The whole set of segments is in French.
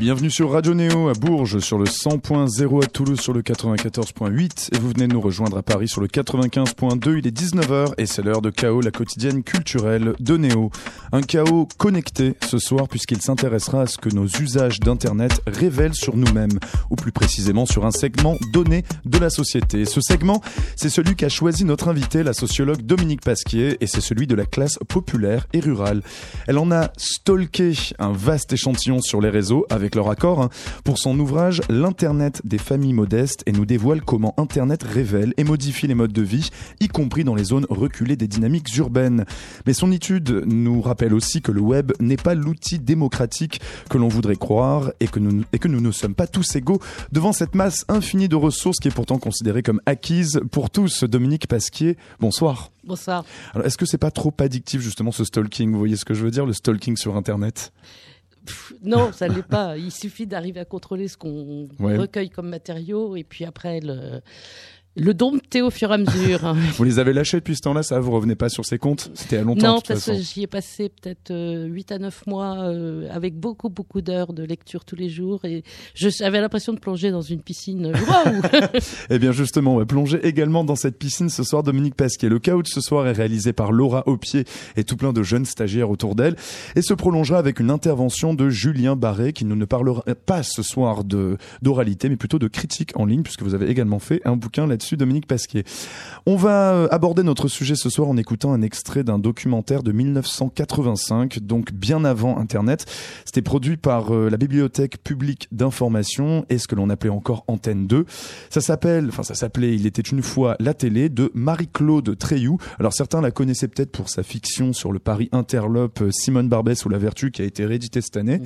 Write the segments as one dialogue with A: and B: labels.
A: Bienvenue sur Radio Néo à Bourges sur le 100.0 à Toulouse sur le 94.8 et vous venez nous rejoindre à Paris sur le 95.2. Il est 19h et c'est l'heure de Chaos, la quotidienne culturelle de Néo. Un chaos connecté ce soir puisqu'il s'intéressera à ce que nos usages d'internet révèlent sur nous-mêmes ou plus précisément sur un segment donné de la société. Ce segment, c'est celui qu'a choisi notre invité, la sociologue Dominique Pasquier et c'est celui de la classe populaire et rurale. Elle en a stalké un vaste échantillon sur les réseaux avec leur accord, hein, pour son ouvrage L'Internet des familles modestes et nous dévoile comment Internet révèle et modifie les modes de vie, y compris dans les zones reculées des dynamiques urbaines. Mais son étude nous rappelle aussi que le web n'est pas l'outil démocratique que l'on voudrait croire et que, nous, et que nous ne sommes pas tous égaux devant cette masse infinie de ressources qui est pourtant considérée comme acquise pour tous. Dominique Pasquier, bonsoir.
B: Bonsoir.
A: Alors, est-ce que c'est pas trop addictif justement ce stalking? Vous voyez ce que je veux dire, le stalking sur Internet?
B: Non, ça l'est pas. Il suffit d'arriver à contrôler ce qu'on recueille comme matériaux et puis après le, le dompter au fur et à mesure.
A: vous les avez lâchés depuis ce temps-là, ça Vous revenez pas sur ces comptes C'était à longtemps
B: Non, parce que j'y ai passé peut-être 8 euh, à 9 mois euh, avec beaucoup, beaucoup d'heures de lecture tous les jours et j'avais l'impression de plonger dans une piscine. Waouh
A: Eh bien justement, on va plonger également dans cette piscine ce soir, Dominique Pasquier. Le chaos de ce soir est réalisé par Laura Aupier et tout plein de jeunes stagiaires autour d'elle et se prolongera avec une intervention de Julien Barré qui nous ne parlera pas ce soir de d'oralité mais plutôt de critique en ligne puisque vous avez également fait un bouquin là Dominique Pasquier. On va euh, aborder notre sujet ce soir en écoutant un extrait d'un documentaire de 1985, donc bien avant Internet. C'était produit par euh, la Bibliothèque publique d'information et ce que l'on appelait encore Antenne 2. Ça s'appelle, enfin ça s'appelait Il était une fois la télé de Marie-Claude Treilloux. Alors certains la connaissaient peut-être pour sa fiction sur le Paris Interlope euh, Simone Barbès ou la Vertu qui a été rééditée cette année.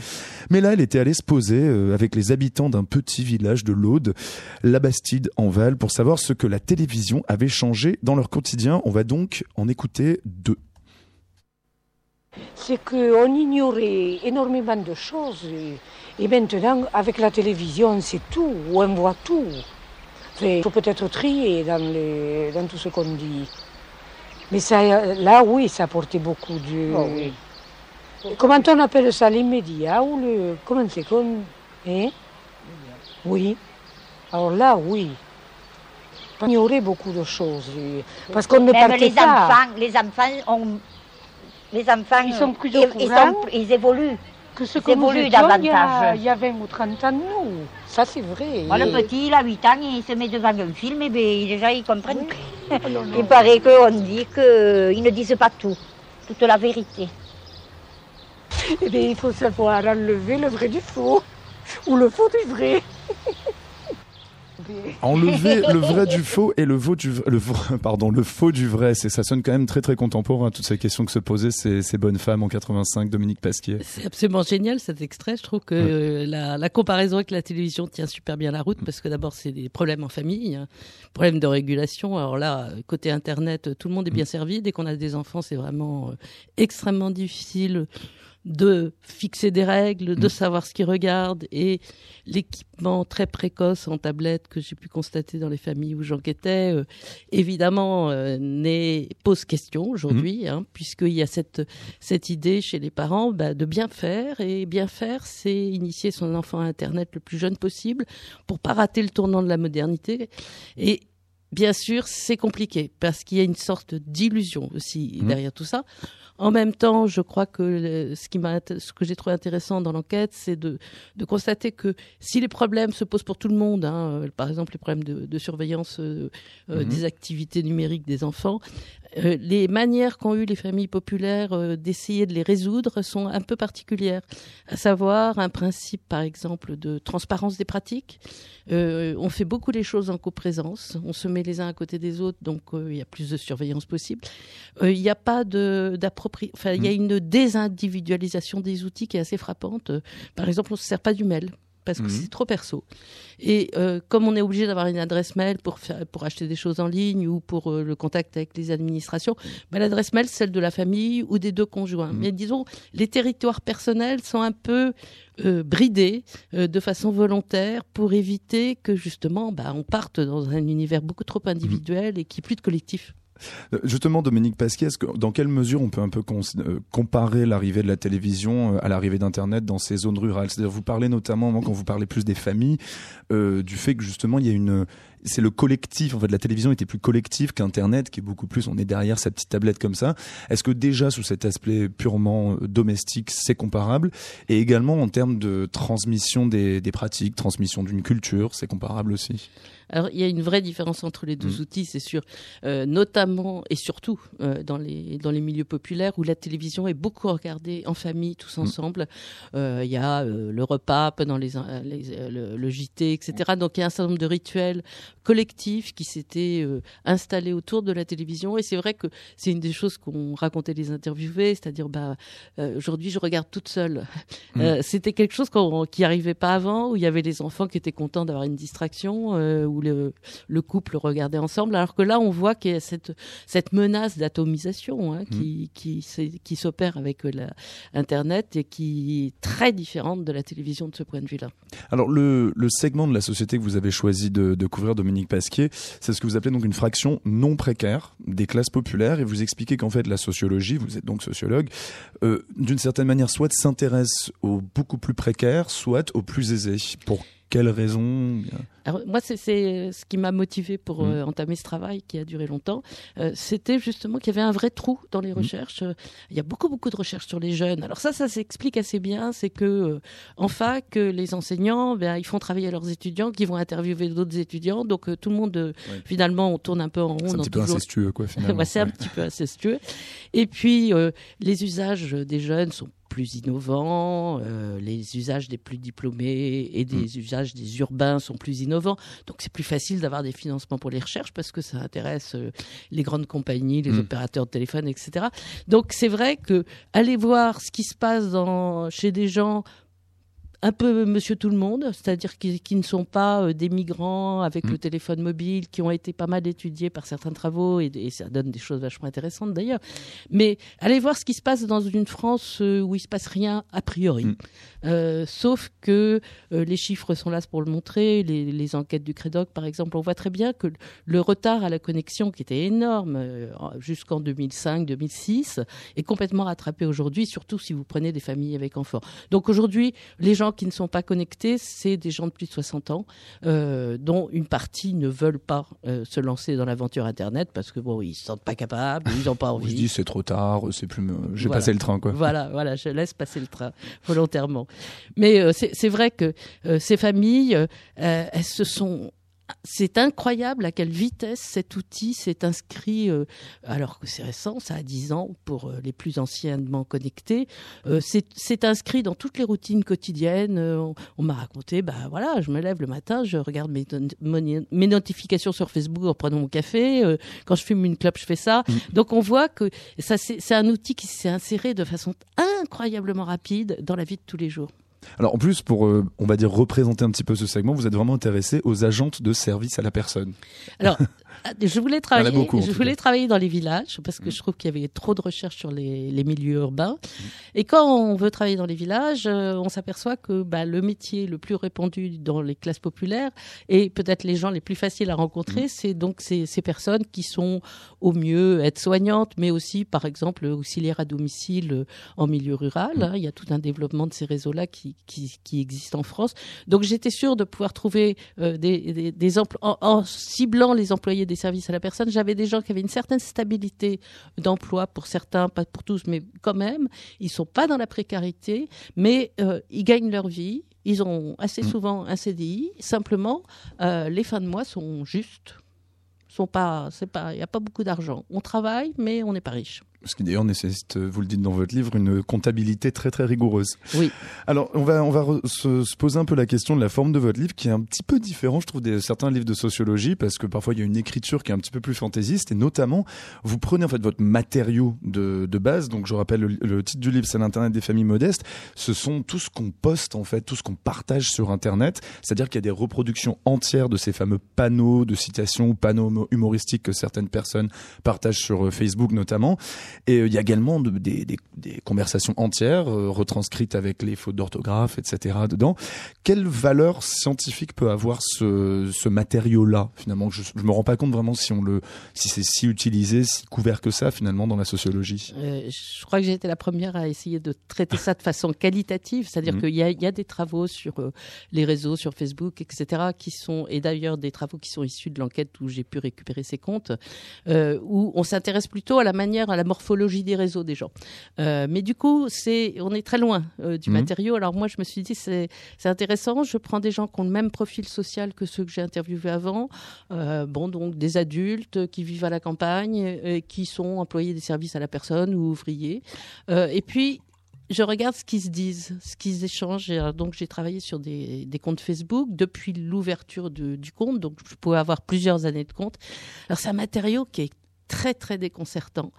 A: Mais là, elle était allée se poser avec les habitants d'un petit village de l'Aude, la Bastide en Val, pour savoir ce que la télévision avait changé dans leur quotidien. On va donc en écouter deux.
C: C'est qu'on ignorait énormément de choses. Et, maintenant, avec la télévision, c'est tout. On voit tout. Il faut peut-être trier dans, les, dans tout ce qu'on dit. Mais ça, là, oui, ça apportait beaucoup de... Oh, comment on appelle ça l'immédiat ou le... Comment c'est qu'on... Hein? Oui. Alors là, oui ignorer beaucoup de choses. Parce qu'on ne
D: Même
C: partait
D: les
C: pas.
D: Enfants, les enfants ont, les enfants,
C: ils sont plus
D: ils, ils, sont, ils évoluent.
C: Que ce
D: ils
C: que
D: évoluent
C: nous
D: davantage.
C: Il y, a, 20 ou 30 ans, nous. Ça, c'est vrai.
D: Moi, le petit, il a 8 ans, il se met devant un film, et bien, déjà, il comprend. Oui. Oh, il paraît qu'on dit qu'ils ne disent pas tout, toute la vérité.
C: Eh bien, il faut savoir enlever le vrai du faux, ou le faux du vrai.
A: Enlever le vrai du faux et le, du, le, pardon, le faux du vrai. C'est, ça sonne quand même très très contemporain, toutes ces questions que se posaient ces, ces bonnes femmes en 85, Dominique Pasquier.
B: C'est absolument génial cet extrait. Je trouve que la, la, comparaison avec la télévision tient super bien la route parce que d'abord c'est des problèmes en famille, hein, problèmes de régulation. Alors là, côté Internet, tout le monde est bien servi. Dès qu'on a des enfants, c'est vraiment euh, extrêmement difficile de fixer des règles, de mm. savoir ce qu'ils regardent et l'équipement très précoce en tablette que j'ai pu constater dans les familles où j'enquêtais, euh, évidemment, euh, pose question aujourd'hui, mm. hein, puisqu'il y a cette, cette idée chez les parents bah, de bien faire et bien faire, c'est initier son enfant à Internet le plus jeune possible pour pas rater le tournant de la modernité et Bien sûr, c'est compliqué parce qu'il y a une sorte d'illusion aussi mm. derrière tout ça. En même temps, je crois que ce, qui ce que j'ai trouvé intéressant dans l'enquête, c'est de, de, constater que si les problèmes se posent pour tout le monde, hein, euh, par exemple les problèmes de, de surveillance euh, euh mhm. des activités numériques des enfants, euh, les manières qu'ont eu les familles populaires euh, d'essayer de les résoudre sont un peu particulières, à savoir un principe, par exemple, de transparence des pratiques. Euh, on fait beaucoup les choses en coprésence, on se met les uns à côté des autres, donc il y a plus de surveillance possible. Il n'y a pas de enfin, il y a mm. une désindividualisation des outils qui est assez frappante. Par exemple, on ne se sert pas du mail parce que mm. c'est trop perso. Et euh, comme on est obligé d'avoir une adresse mail pour, faire, pour acheter des choses en ligne ou pour euh, le contact avec les administrations, ben, l'adresse mail, celle de la famille ou des deux conjoints. Mm. Mais disons, les territoires personnels sont un peu euh, bridés de façon volontaire pour éviter que justement ben, on parte dans un univers beaucoup trop individuel et n'y ait plus de collectif.
A: Euh, justement, Dominique Pasquier, dans quelle mesure on peut un peu euh, comparer l'arrivée de la télévision euh, à l'arrivée d'Internet dans ces zones rurales? C'est-à-dire, vous parlez notamment, quand vous parlez plus des familles, du fait que justement, il y a une, c'est le collectif. En fait, la télévision était plus collective qu'Internet, qui est beaucoup plus. On est derrière sa petite tablette comme ça. Est-ce que déjà sous cet aspect purement domestique, c'est comparable? Et également en termes de transmission des, des pratiques, transmission d'une culture, c'est comparable aussi?
B: Alors, il y a une vraie différence entre les deux mm. outils, c'est sûr, euh, notamment et surtout euh, dans, les, dans les milieux populaires où la télévision est beaucoup regardée en famille, tous mm. ensemble. Euh, il y a le repas pendant les, le, JT, etc. Donc, il y a un certain nombre de rituels collectifs qui s'étaient installés autour de la télévision. Et c'est vrai que c'est une des choses qu'on racontait les interviewés, c'est-à-dire, bah, aujourd'hui, je regarde toute seule. Mm. C'était quelque chose qui n'arrivait pas avant, où il y avait les enfants qui étaient contents d'avoir une distraction où le, couple regardait ensemble. Alors que là, on voit qu'il y a cette, cette menace d'atomisation hein, qui, mm. qui, s'opère avec la, Internet et qui est très différente de la télévision de ce point de vue-là.
A: Alors, le, le, segment de la société que vous avez choisi de, de couvrir, Dominique Pasquier, c'est ce que vous appelez donc une fraction non précaire des classes populaires et vous expliquez qu'en fait, la sociologie, vous êtes donc sociologue, euh, d'une certaine manière, soit s'intéresse aux beaucoup plus précaires, soit aux plus aisés. Pour quelles raisons
B: moi, c'est ce qui m'a motivé pour mmh. euh, entamer ce travail qui a duré longtemps. Euh, c'était justement qu'il y avait un vrai trou dans les mmh. recherches. Il y a beaucoup, beaucoup de recherches sur les jeunes. Alors ça, ça s'explique assez bien. C'est que euh, en fac, les enseignants, ben, ils font travailler leurs étudiants, qui vont interviewer d'autres étudiants. Donc tout le monde, finalement, on tourne un peu en rond.
A: C'est un petit peu incestueux, quoi. Finalement.
B: c'est un petit peu incestueux. Et puis, les usages des jeunes sont plus innovants, euh, les usages des plus diplômés et des mm. usages des urbains sont plus innovants. Donc c'est plus facile d'avoir des financements pour les recherches parce que ça intéresse euh, les grandes compagnies, les mm. opérateurs de téléphone, etc. Donc c'est vrai que aller voir ce qui se passe dans, chez des gens un peu monsieur tout le monde, c'est-à-dire qui, ne sont pas euh, des migrants avec le mm. téléphone mobile, qui ont été pas mal étudiés par certains travaux, et, ça donne des choses vachement intéressantes d'ailleurs. Mais allez voir ce qui se passe dans une France euh, où il se passe rien a priori. Mm. Euh, sauf que les chiffres sont là pour le montrer, les, enquêtes du Crédoc par exemple, on voit très bien que le retard à la connexion qui était énorme jusqu'en 2005-2006 est complètement rattrapé aujourd'hui, surtout si vous prenez des familles avec enfants. Donc aujourd'hui, les gens qui ne sont pas connectés, c'est des gens de plus de 60 ans, euh, dont une partie ne veulent pas euh, se lancer dans l'aventure Internet parce que bon, ils se sentent pas capables, ils n'ont pas envie.
A: Je dis c'est trop tard, c'est plus, j'ai passé le train quoi.
B: Voilà, voilà, je laisse passer le train volontairement. Mais euh, c'est vrai que ces familles, elles se sont c'est incroyable à quelle vitesse cet outil s'est inscrit, euh, alors que c'est récent, ça a 10 ans pour euh, les plus anciennement connectés. Euh, c'est inscrit dans toutes les routines quotidiennes. on, m'a raconté, bah voilà, je me lève le matin, je regarde mes, mes notifications sur Facebook en prenant mon café. quand je fume une clope, je fais ça. Mm. Donc on voit que ça c'est un outil qui s'est inséré de façon incroyablement rapide dans la vie de tous les jours.
A: Alors en plus, pour, euh, on va dire, représenter un petit peu ce segment, vous êtes vraiment intéressé aux agentes de service à la personne.
B: Je voulais travailler, je voulais travailler dans les villages parce que mm. je trouve qu'il y avait trop de recherches sur les, les milieux urbains. Mm. Et quand on veut travailler dans les villages, euh, on s'aperçoit que bah, le métier le plus répandu dans les classes populaires et peut-être les gens les plus faciles à rencontrer, mm. c'est donc ces, ces, personnes qui sont au mieux aides-soignantes, mais aussi, par exemple, auxiliaires à domicile euh, en milieu rural. Hein. Il y a tout un développement de ces réseaux-là qui, qui, qui existent en France. Donc j'étais sûre de pouvoir trouver euh, des, des, des emplois en, en ciblant les employés des services à la personne. J'avais des gens qui avaient une certaine stabilité d'emploi pour certains, pas pour tous, mais quand même, ils sont pas dans la précarité, mais euh, ils gagnent leur vie. Ils ont assez mm. souvent un CDI. Simplement, euh, les fins de mois sont justes. Sont pas, c'est pas, il n'y a pas beaucoup d'argent. On travaille, mais on n'est pas riche
A: ce qui d'ailleurs nécessite, vous le dites dans votre livre, une comptabilité très très rigoureuse.
B: Oui.
A: Alors on va on va se, se, poser un peu la question de la forme de votre livre, qui est un petit peu différent, je trouve, des certains livres de sociologie, parce que parfois il y a une écriture qui est un petit peu plus fantaisiste, et notamment vous prenez en fait votre matériau de, de base. Donc je rappelle le, titre du livre, c'est l'internet des familles modestes. Ce sont tout ce qu'on poste en fait, tout ce qu'on partage sur internet, c'est-à-dire qu'il y a des reproductions entières de ces fameux panneaux de citations ou panneaux humoristiques que certaines personnes partagent sur euh, Facebook notamment. Et il y a également des, des, des, conversations entières retranscrites avec les fautes d'orthographe, etc. dedans. Quelle valeur scientifique peut avoir ce, ce matériau-là finalement? Je, je me rends pas compte vraiment si on le, si c'est si utilisé, si couvert que ça finalement dans la sociologie.
B: je crois que j'ai été la première à essayer de traiter ça de façon qualitative, c'est-à-dire mmh. qu'il y, y a, des travaux sur les réseaux, sur Facebook, etc., qui sont et d'ailleurs des travaux qui sont issus de l'enquête où j'ai pu récupérer ces comptes, euh, où on s'intéresse plutôt à la manière, à la morphologie des réseaux des gens. Euh, mais du coup, c'est, on est très loin euh, du mhm. matériau. Alors moi, je me suis dit, c'est, c'est intéressant. Je prends des gens qui ont le même profil social que ceux que j'ai interviewés avant. bon, donc des adultes qui vivent à la campagne, qui sont employés des services à la personne ou ouvriers. et puis je regarde ce qu'ils se disent, ce qu'ils échangent. Donc, j'ai travaillé sur des, comptes Facebook depuis l'ouverture du compte. Donc, je pouvais avoir plusieurs années de compte. Alors, c'est un matériau qui est très très déconcertant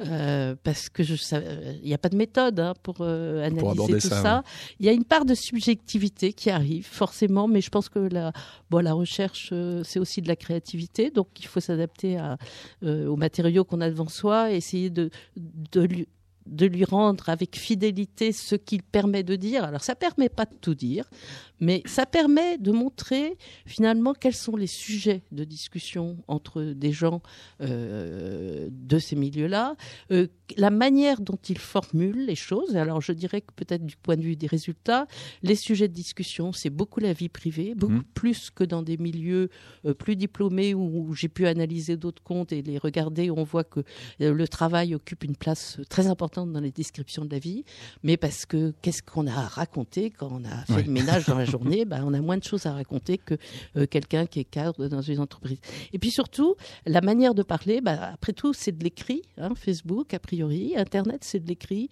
B: euh, parce que il n'y a pas de méthode hein, pour euh, analyser tout ça. Il y a une part de subjectivité qui arrive forcément, mais je pense que la, bon, la recherche euh, c'est aussi de la créativité, donc il faut s'adapter aux matériaux qu'on a devant soi, et essayer de, de de lui rendre avec fidélité ce qu'il permet de dire. Alors ça permet pas de tout dire, mais ça permet de montrer finalement quels sont les sujets de discussion entre des gens euh, de ces milieux-là, euh, la manière dont ils formulent les choses. Alors je dirais que peut-être du point de vue des résultats, les sujets de discussion, c'est beaucoup la vie privée, beaucoup mmh. plus que dans des milieux euh, plus diplômés où, j'ai pu analyser d'autres comptes et les regarder. On voit que le travail occupe une place très importante dans les descriptions de la vie, mais parce que qu'est-ce qu'on a raconté quand on a fait le ménage dans la journée, ben, on a moins de choses à raconter que euh, quelqu'un qui est cadre dans une entreprise. Et puis surtout, la manière de parler, ben, après tout, c'est de l'écrit. Hein, Facebook, a priori, Internet, c'est de l'écrit.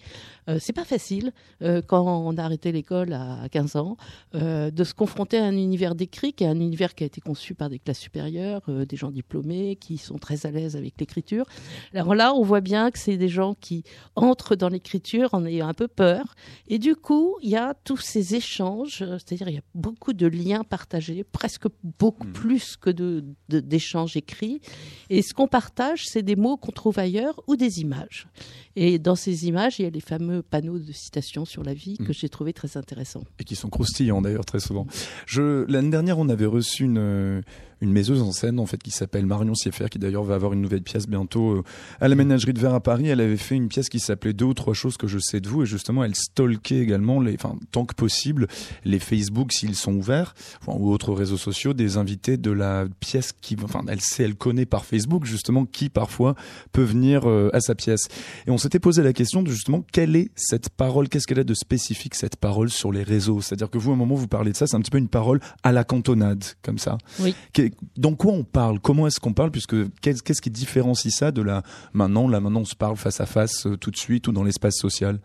B: Euh, c'est pas facile euh, quand on a arrêté l'école à 15 ans de se confronter à un univers d'écrit qui est un univers qui a été conçu par des classes supérieures, des gens diplômés qui sont très à l'aise avec l'écriture. Alors là, on voit bien que c'est des gens qui entrent dans l'écriture en ayant un peu peur. Et du coup, il y a tous ces échanges, c'est-à-dire il y a beaucoup de liens partagés, presque beaucoup hmm. plus que d'échanges de, écrits. Et ce qu'on partage, c'est des mots qu'on trouve ailleurs ou des images. Et dans ces images, il y a les fameux panneaux de citation sur la vie que hmm. j'ai trouvé très intéressants.
A: Et qui sont croustillants d'ailleurs très souvent. L'année dernière, on avait reçu une une méseuse en scène en fait qui s'appelle Marion Sieffer qui d'ailleurs va avoir une nouvelle pièce bientôt euh, à la ménagerie de verre à Paris. Elle avait fait une pièce qui s'appelait Deux ou trois choses que je sais de vous et justement elle stalkait également les, enfin tant que possible les Facebook s'ils sont ouverts ou autres réseaux sociaux des invités de la pièce qui, enfin elle sait, elle connaît par Facebook justement qui parfois peut venir euh, à sa pièce. Et on s'était posé la question de justement quelle est cette parole, qu'est-ce qu'elle a de spécifique cette parole sur les réseaux? C'est-à-dire que vous à un moment vous parlez de ça, c'est un petit peu une parole à la cantonade comme ça.
B: Oui
A: dans quoi on parle? Comment est-ce qu'on parle? Puisque qu'est-ce qui différencie ça de la maintenant Là maintenant on se parle face à face euh, tout de suite ou dans l'espace social?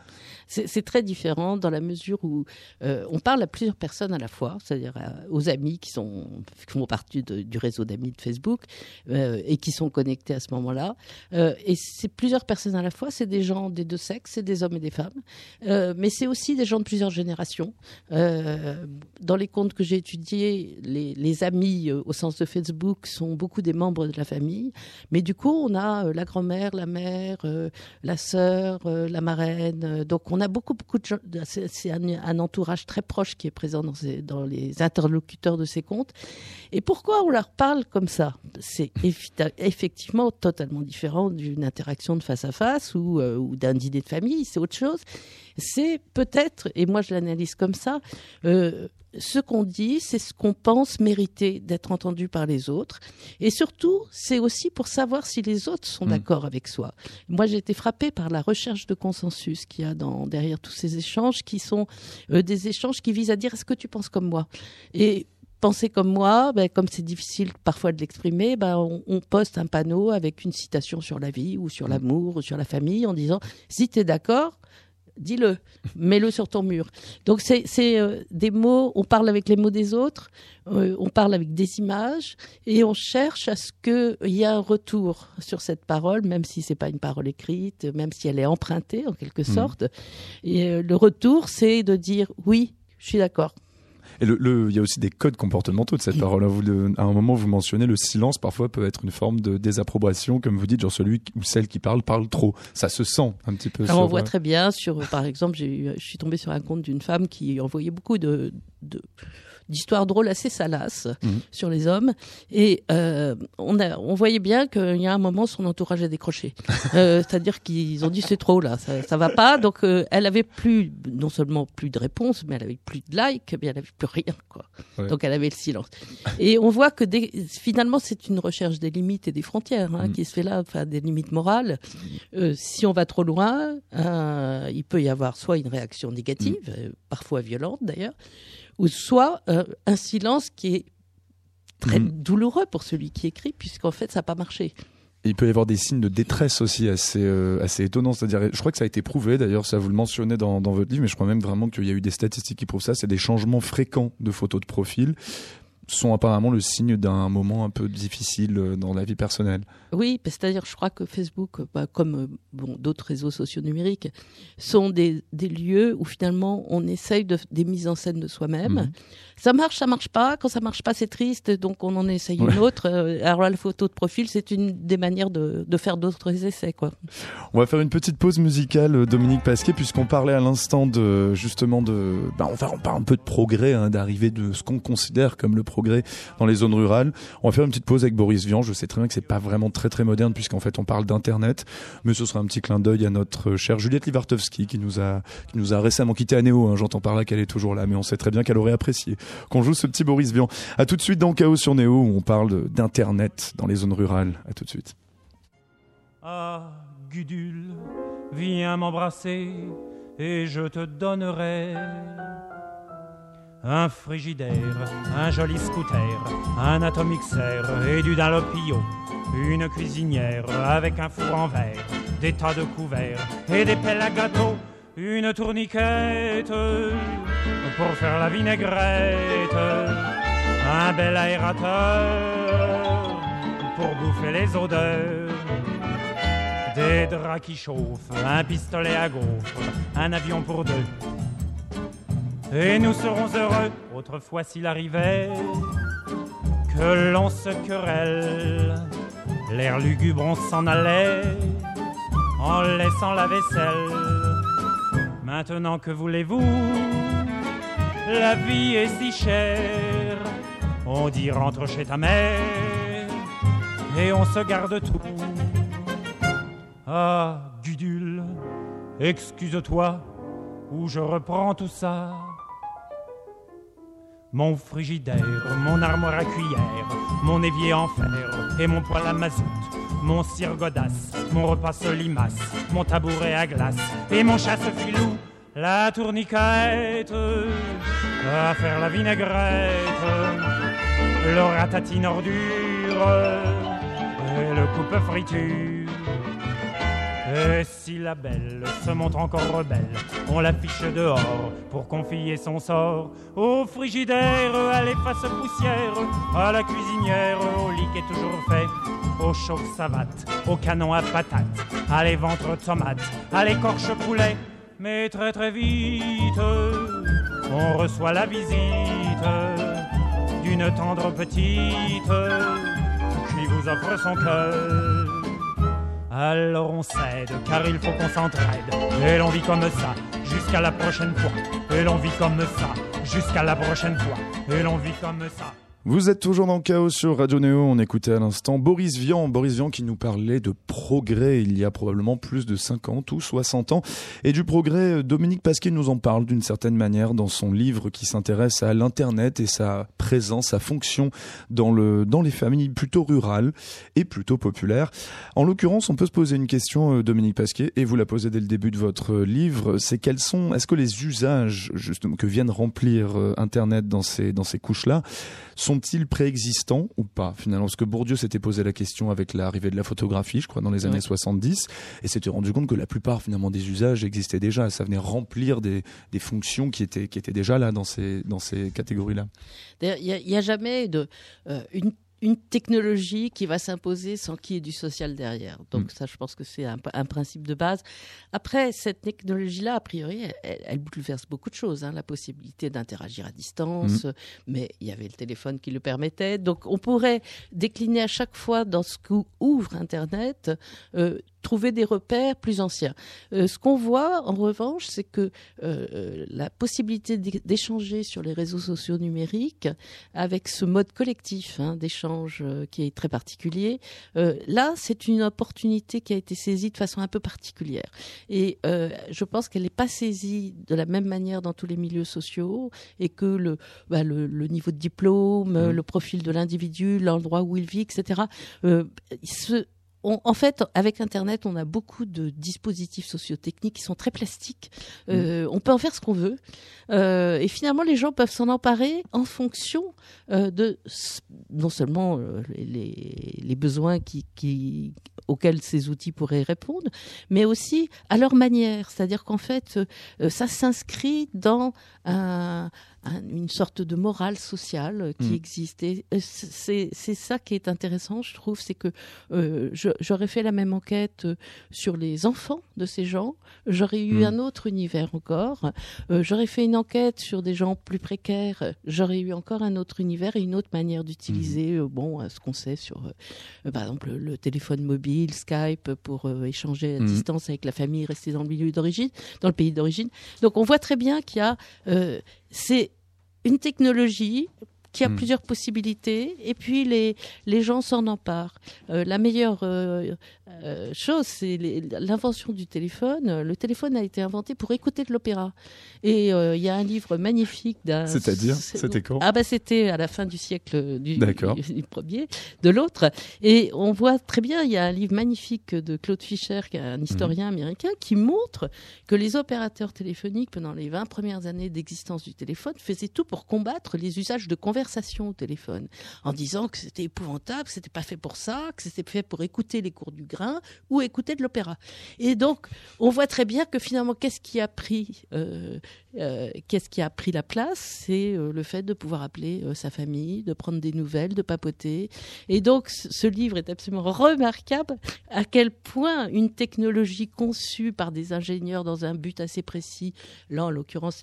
B: C'est très différent dans la mesure où euh, on parle à plusieurs personnes à la fois, c'est-à-dire euh, aux amis qui, sont, qui font partie du réseau d'amis de Facebook euh, et qui sont connectés à ce moment-là. et c'est plusieurs personnes à la fois, c'est des gens des deux sexes, c'est des hommes et des femmes, mais c'est aussi des gens de plusieurs générations. dans les comptes que j'ai étudiés, les, amis au sens de Facebook sont beaucoup des membres de la famille, mais du coup on a la grand-mère, la mère, la sœur, la marraine, donc on a beaucoup, beaucoup de gens. C'est un, entourage très proche qui est présent dans, les interlocuteurs de ces comptes. Et pourquoi on leur parle comme ça? C'est effectivement totalement différent d'une interaction de face à face ou, euh, ou d'un dîner de famille. C'est autre chose. C'est peut-être, et moi je l'analyse comme ça, euh, ce qu'on dit, c'est ce qu'on pense mériter d'être entendu par les autres. Et surtout, c'est aussi pour savoir si les autres sont mm. d'accord avec soi. Moi, j'ai été frappée par la recherche de consensus qu'il y a dans, derrière tous ces échanges, qui sont euh, des échanges qui visent à dire est-ce que tu penses comme moi? Et penser comme moi, ben, comme c'est difficile parfois de l'exprimer, ben, on, on, poste un panneau avec une citation sur la vie ou sur mm. l'amour ou sur la famille en disant si tu es d'accord, dis-le, mets-le sur ton mur. Donc c'est euh, des mots, on parle avec les mots des autres, euh, on parle avec des images et on cherche à ce qu'il y ait un retour sur cette parole, même si c'est pas une parole écrite, même si elle est empruntée en quelque mmh. sorte. Et euh, le retour, c'est de dire oui, je suis d'accord.
A: Et le, il y a aussi des codes comportementaux de cette parole. Vous, à un moment, vous mentionnez le silence parfois peut être une forme de désapprobation, comme vous dites, genre celui ou celle qui parle parle trop. Ça se sent un petit peu.
B: Alors on voit euh, très bien sur, par exemple, je suis tombée sur un compte d'une femme qui envoyait beaucoup de, de d'histoires drôles assez salaces mhm. sur les hommes. Et euh, on, a, on voyait bien qu'il y a un moment, son entourage a décroché. euh, C'est-à-dire qu'ils ont dit c'est trop là, ça, ça va pas. Donc euh, elle avait plus, non seulement plus de réponses, mais elle avait plus de likes, mais elle avait plus rien. Quoi. Donc elle avait le silence. Et on voit que finalement c'est une recherche des limites et des frontières hein, mhm. qui se fait là, enfin des limites morales. Si on va trop loin, il peut y avoir soit une réaction négative, euh, parfois violente d'ailleurs, ou soit euh, un silence qui est très mhm. douloureux pour celui qui écrit, puisqu'en fait, ça n'a pas marché.
A: il peut y avoir des signes de détresse aussi assez, euh, assez étonnants. C'est-à-dire, je crois que ça a été prouvé, d'ailleurs, ça vous le mentionnez dans, dans votre livre, mais je crois même vraiment qu'il y a eu des statistiques qui prouvent ça. C'est des changements fréquents de photos de profil sont apparemment le signe d'un moment un peu difficile euh, dans la vie personnelle.
B: Oui, c'est-à-dire, je crois que Facebook, bah, comme euh, bon, d'autres réseaux sociaux numériques, sont des, des, lieux où finalement on essaye de, des mises en scène de soi-même. Mhm. Ça marche, ça marche pas. Quand ça marche pas, c'est triste, donc on en essaye une autre. Euh, alors là, la photo de profil, c'est une des manières de, de faire d'autres essais, quoi.
A: On va faire une petite pause musicale, Dominique Pasquet, puisqu'on parlait à l'instant de justement de, bah, on va on parle un peu de progrès, hein, d'arriver de ce qu'on considère comme le progrès dans les zones rurales. On va faire une petite pause avec Boris Vian. Je sais très bien que c'est pas vraiment très très moderne puisqu'en fait on parle d'internet, mais ce sera un petit clin d'œil à notre chère Juliette Livartowski qui nous a qui nous a récemment quitté à Néo. Hein. J'entends par là qu'elle est toujours là, mais on sait très bien qu'elle aurait apprécié qu'on joue ce petit Boris Vian. À tout de suite dans Chaos sur Néo où on parle d'internet dans les zones rurales. À tout de suite.
E: Ah, Gudule, viens m'embrasser et je te donnerai un frigidaire, un joli scooter, un atomixer et du dalopio, une cuisinière avec un four en verre, des tas de couverts et des pelles à gâteau, une tourniquette pour faire la vinaigrette, un bel aérateur pour bouffer les odeurs. Des draps qui chauffent, un pistolet à gaufres, un avion pour deux, et nous serons heureux autrefois s'il arrivait que l'on se querelle. L'air lugubre, on s'en allait en laissant la vaisselle. Maintenant que voulez-vous? La vie est si chère. On dit rentre chez ta mère et on se garde tout. Ah, Gudule, excuse-toi, ou je reprends tout ça. Mon frigidaire, mon armoire à cuillère, mon évier en fer et mon poêle à mazout, mon cire godasse, mon repas solimace, mon tabouret à glace et mon chasse-filou, la tourniquette, à faire la vinaigrette, le ratatine ordure et le coupe friture. Et si la belle se montre encore rebelle, on l'affiche dehors pour confier son sort au frigidaire, à l'efface poussière, à la cuisinière, au lit qui est toujours fait, au chauffe savate, au canon à patates, à les ventres tomates, à l'écorche poulet. Mais très très vite, on reçoit la visite d'une tendre petite qui vous offre son cœur. Alors on cède, car il faut qu'on s'entraide. Et l'on vit comme ça, jusqu'à la prochaine fois. Et l'on vit comme ça, jusqu'à la prochaine fois. Et l'on vit comme ça.
A: Vous êtes toujours dans le chaos sur Radio Néo. On écoutait à l'instant Boris Vian. Boris Vian qui nous parlait de progrès il y a probablement plus de 50 ou 60 ans. Et du progrès, Dominique Pasquier nous en parle d'une certaine manière dans son livre qui s'intéresse à l'Internet et sa présence, sa fonction dans, le, dans les familles plutôt rurales et plutôt populaires. En l'occurrence, on peut se poser une question, euh, Dominique Pasquier, et vous la posez dès le début de votre livre. C'est quels sont, est-ce que les usages, justement, que viennent remplir euh, Internet dans ces, dans ces couches-là sont-ils préexistants ou pas finalement? Parce que Bourdieu s'était posé la question avec l'arrivée de la photographie, je crois, dans les années 70, et s'était rendu compte que la plupart finalement des usages existaient déjà. Ça venait remplir des, des fonctions qui étaient, qui étaient déjà là dans ces, dans ces catégories-là.
B: Il n'y a, jamais de, euh, une une technologie qui va s'imposer sans qu'il y ait du social derrière. Donc ça, je pense que c'est un, un, principe de base. Après, cette technologie-là, a priori, elle, bouleverse beaucoup de choses. Hein. la possibilité d'interagir à distance, mais il y avait le téléphone qui le permettait. Donc on pourrait décliner à chaque fois dans ce qu'ouvre Internet euh, trouver des repères plus anciens. Euh, ce qu'on voit, en revanche, c'est que euh, la possibilité d'échanger sur les réseaux sociaux numériques avec ce mode collectif hein, d'échange euh, qui est très particulier, là, c'est une opportunité qui a été saisie de façon un peu particulière. Et je pense qu'elle n'est pas saisie de la même manière dans tous les milieux sociaux et que le, bah, le, niveau de diplôme, mmh. le profil de l'individu, l'endroit où il vit, etc., se, en fait, avec Internet, on a beaucoup de dispositifs sociotechniques qui sont très plastiques. Euh, mm. On peut en faire ce qu'on veut. Euh, et finalement, les gens peuvent s'en emparer en fonction euh, de non seulement les, les, besoins qui, qui, auxquels ces outils pourraient répondre, mais aussi à leur manière. C'est-à-dire qu'en fait, ça s'inscrit dans un une sorte de morale sociale qui mm. existait. C'est ça qui est intéressant, je trouve, c'est que euh, j'aurais fait la même enquête euh, sur les enfants de ces gens, j'aurais eu mm. un autre univers encore, euh, j'aurais fait une enquête sur des gens plus précaires, j'aurais eu encore un autre univers et une autre manière d'utiliser mm. bon, ce qu'on sait sur, par exemple, le téléphone mobile, Skype, pour échanger à distance avec la famille restée dans le milieu d'origine, dans le pays d'origine. Donc on voit très bien qu'il y a c'est une technologie qui a hmm. plusieurs possibilités, et puis les, les gens s'en emparent. Euh, la meilleure euh, euh, chose, c'est l'invention du téléphone. Le téléphone a été inventé pour écouter de l'opéra. Et il y a un livre magnifique d'un...
A: C'est-à-dire C'était quand
B: Ah bah c'était à la fin du siècle du, du, premier, de l'autre. Et on voit très bien, il y a un livre magnifique de Claude Fischer, qui est un historien hmm. américain, qui montre que les opérateurs téléphoniques, pendant les 20 premières années d'existence du téléphone, faisaient tout pour combattre les usages de conversation au téléphone, en disant que c'était épouvantable, que c'était pas fait pour ça, que c'était fait pour écouter les cours du grain ou écouter de l'opéra. Et donc, on voit très bien que finalement, qu'est-ce qui a pris, euh, euh, qu'est-ce qui a pris la place, c'est euh, le fait de pouvoir appeler sa famille, de prendre des nouvelles, de papoter. Et donc, ce livre est absolument remarquable à quel point une technologie conçue par des ingénieurs dans un but assez précis, là en l'occurrence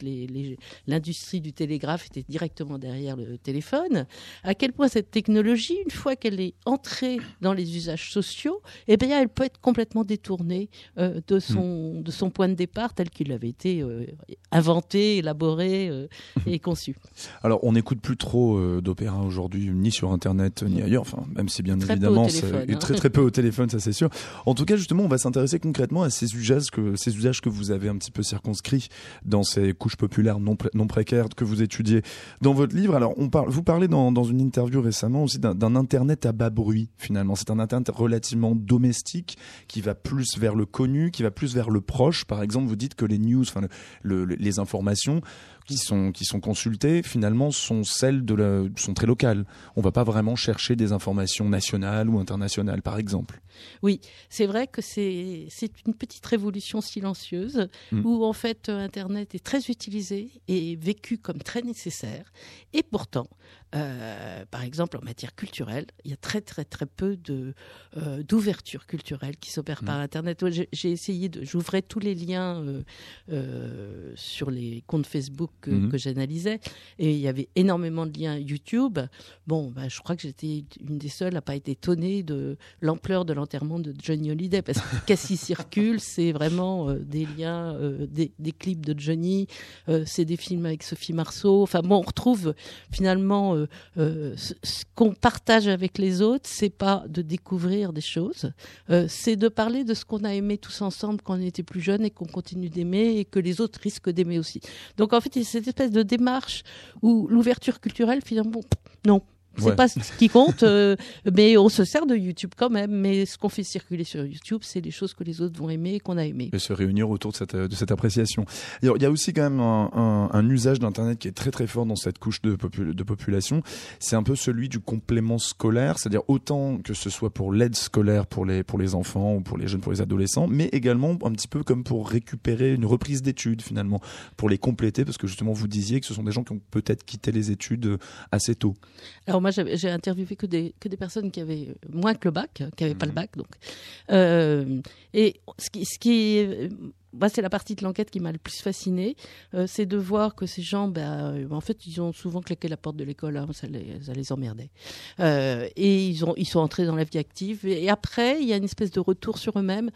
B: l'industrie du télégraphe était directement derrière le téléphone à quel point cette technologie, une fois qu'elle est entrée dans les usages sociaux, eh bien, elle peut être complètement détournée euh, de, son, mm. de son point de départ tel qu'il avait été euh, inventé, élaboré euh, et conçu.
A: Alors, on n'écoute plus trop d'opéra aujourd'hui, ni sur Internet, ni ailleurs, enfin, même si bien évidemment, c'est hein. très très peu au téléphone, ça c'est sûr. En tout cas, justement, on va s'intéresser concrètement à ces usages, que, ces usages que vous avez un petit peu circonscrits dans ces couches populaires non, non précaires que vous étudiez dans votre livre. Alors, on parle vous parlez dans, dans, une interview récemment aussi d'un Internet à bas bruit, finalement. C'est un Internet relativement domestique qui va plus vers le connu, qui va plus vers le proche. Par exemple, vous dites que les news, enfin, les informations informations qui sont, qui sont consultées, finalement, sont celles de la, sont très locales. On va pas vraiment chercher des informations nationales ou internationales, par exemple.
B: Oui, c'est vrai que c'est une petite révolution silencieuse mm. où en fait Internet est très utilisé et vécu comme très nécessaire. Et pourtant, euh, par exemple, en matière culturelle, il y a très très très peu de euh, d'ouverture culturelle qui s'opère par mm. Internet. J'ai essayé de, j'ouvrais tous les liens euh, sur les comptes Facebook que, que j'analysais et il y avait énormément de liens YouTube. Bon, bah, je crois que j'étais une des seules à pas être étonnée de l'ampleur de l'enterrement de Johnny Hallyday parce que qu'est-ce qui circule, c'est vraiment des liens, des, des, clips de Johnny, c'est des films avec Sophie Marceau. Enfin bon, on retrouve finalement euh, euh, ce, qu'on partage avec les autres, c'est pas de découvrir des choses, euh, c'est de parler de ce qu'on a aimé tous ensemble quand on était plus jeune et qu'on continue d'aimer et que les autres risquent d'aimer aussi. Donc en fait, cette espèce de démarche où l'ouverture culturelle, finalement, non, c'est pas ce qui compte, euh, mais on se sert de YouTube quand même. Mais ce qu'on fait circuler sur YouTube, c'est les choses que les autres vont aimer et qu'on a aimé.
A: Et se réunir autour de cette, de cette appréciation. Il y a aussi quand même un, un, usage d'Internet qui est très très fort dans cette couche de, de population. C'est un peu celui du complément scolaire, c'est-à-dire autant que ce soit pour l'aide scolaire pour les, pour les enfants ou pour les jeunes, pour les adolescents, mais également un petit peu comme pour récupérer une reprise d'études finalement, pour les compléter, parce que justement vous disiez que ce sont des gens qui ont peut-être quitté les études assez tôt.
B: Alors Alors moi, j'ai interviewé que des, que des personnes qui avaient moins que le bac, qui n'avaient pas
A: Mhm.
B: le bac. Donc. Euh, et ce qui, ce qui est- moi, c'est la partie de l'enquête qui m'a le plus fascinée, euh, c'est de voir que ces gens, ben, euh, en fait, ils ont souvent claqué la porte de l'école, hein, ça, les, emmerdait. Euh, et ils, ont, ils sont entrés dans la vie active. Et, après, il y a une espèce de retour sur eux-mêmes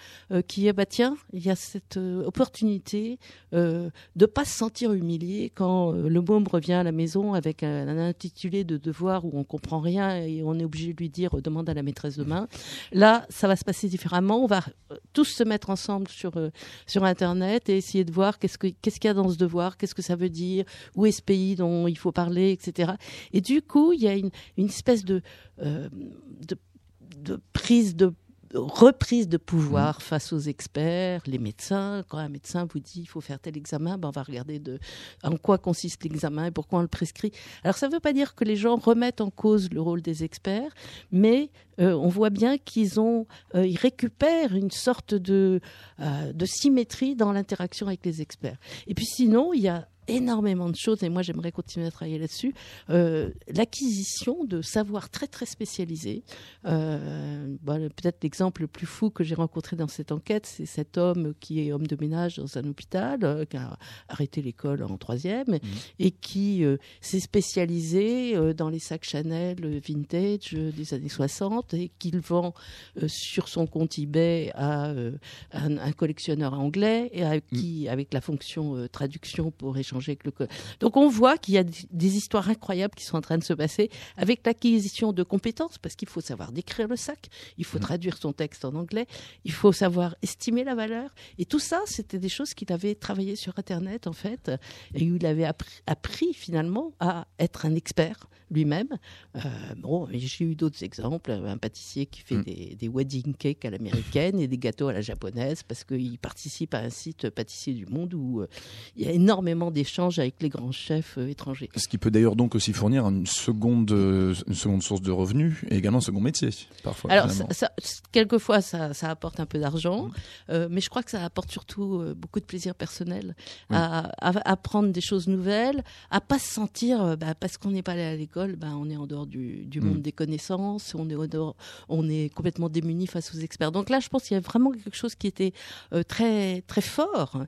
B: qui est, bah tiens, il y a cette opportunité de pas se sentir humilié quand le môme revient à la maison avec un, intitulé de devoir où on comprend rien et on est obligé de lui dire demande à la maîtresse demain. Là, ça va se passer différemment. On va tous se mettre ensemble sur euh, internet et essayer de voir qu'est-ce que qu'est-ce qu'il y a dans ce devoir, qu'est-ce que ça veut dire, où est ce pays dont il faut parler, etc. Et du coup, il y a une, espèce euh, de prise de reprise de pouvoir face aux experts, les médecins. Quand un médecin vous dit il faut faire tel examen, ben on va regarder de en quoi consiste l'examen et pourquoi on le prescrit. Alors ça ne veut pas dire que les gens remettent en cause le rôle des experts, mais euh, on voit bien qu'ils ont, euh, ils récupèrent une sorte de, euh, de symétrie dans l'interaction avec les experts. Et puis sinon, il y a énormément de choses, et moi j'aimerais continuer à travailler là-dessus, euh, l'acquisition de savoirs très très spécialisés. Euh, bon, Peut-être l'exemple le plus fou que j'ai rencontré dans cette enquête, c'est cet homme qui est homme de ménage dans un hôpital, euh, qui a arrêté l'école en troisième, et qui s'est spécialisé dans les sacs Chanel vintage des années 60 et qu'il vend sur son compte eBay à un, un collectionneur anglais et avec, qui, avec la fonction traduction pour échanger avec le. co- Donc on voit qu'il y a des- des histoires incroyables qui sont en train de se passer avec l'acquisition de compétences parce qu'il faut savoir décrire le sac, il faut traduire son texte en anglais, il faut savoir estimer la valeur et tout ça c'était des choses qu'il avait travaillé sur internet en fait et où il avait appris, appris finalement à être un expert lui-même. Euh, bon, j'ai eu d'autres exemples, un pâtissier qui fait
A: Mm.
B: des, des wedding cakes à l'américaine et des gâteaux à la japonaise parce qu'il participe à un site pâtissier du monde où euh, il y a énormément d'échanges avec les grands chefs euh, étrangers.
A: Ce qui peut d'ailleurs donc aussi fournir une seconde, euh, une seconde source de revenus et également un second métier, parfois.
B: Alors,
A: finalement.
B: ça, ça- quelquefois, ça, ça apporte un peu d'argent, euh, mais je crois que ça apporte surtout euh, beaucoup de plaisir personnel à, à apprendre des choses nouvelles, à pas se sentir, bah, parce qu'on n'est pas allé à l'école, bah, on est en dehors du, du
A: Mm.
B: monde des connaissances, on est, en dehors- on est complètement démuni face aux experts. Donc là, je pense qu'il y a vraiment quelque chose qui était euh, très, très fort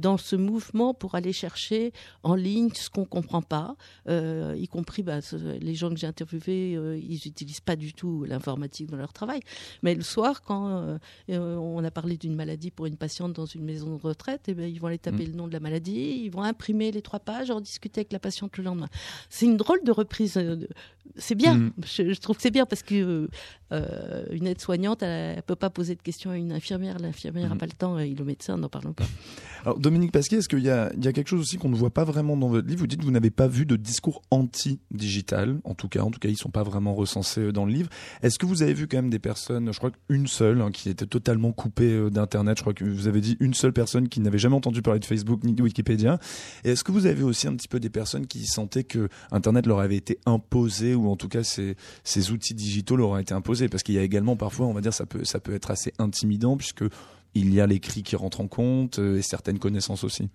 B: dans ce mouvement pour aller chercher en ligne ce qu'on comprend pas, euh, y compris bah, les gens que j'ai interviewés, euh, ils n'utilisent pas du tout l'informatique dans leur travail. Mais le soir, quand euh, on a parlé d'une maladie pour une patiente dans une maison de retraite, eh ben, ils vont aller taper le nom de la maladie, ils vont imprimer les trois pages, en discuter avec la patiente le lendemain. C'est une drôle de reprise. C'est bien.
A: Mm.
B: Je, je trouve que c'est bien parce que une aide-soignante, elle ne peut pas poser de questions à une infirmière. L'infirmière n'a
A: Mm.
B: pas le temps et le médecin, n'en parlons pas.
A: Alors Dominique Pasquier, est-ce qu'il y y a quelque chose aussi qu'on ne voit pas vraiment dans votre livre Vous dites que vous n'avez pas vu de discours anti-digital, en tout cas, en tout cas, ils sont pas vraiment recensés euh, dans le livre. Est-ce que vous avez vu quand même des personnes, je crois qu'une seule, hein, qui était totalement coupée euh, d'internet. Je crois que vous avez dit une seule personne qui n'avait jamais entendu parler de Facebook ni de Wikipédia. Et est-ce que vous avez aussi un petit peu des personnes qui sentaient que Internet leur avait été imposé ou en tout cas ces, outils digitaux leur ont été imposés? Parce qu'il y a également parfois, on va dire, ça peut, ça peut être assez intimidant puisque il y a l'écrit qui rentre en compte euh, et certaines connaissances aussi.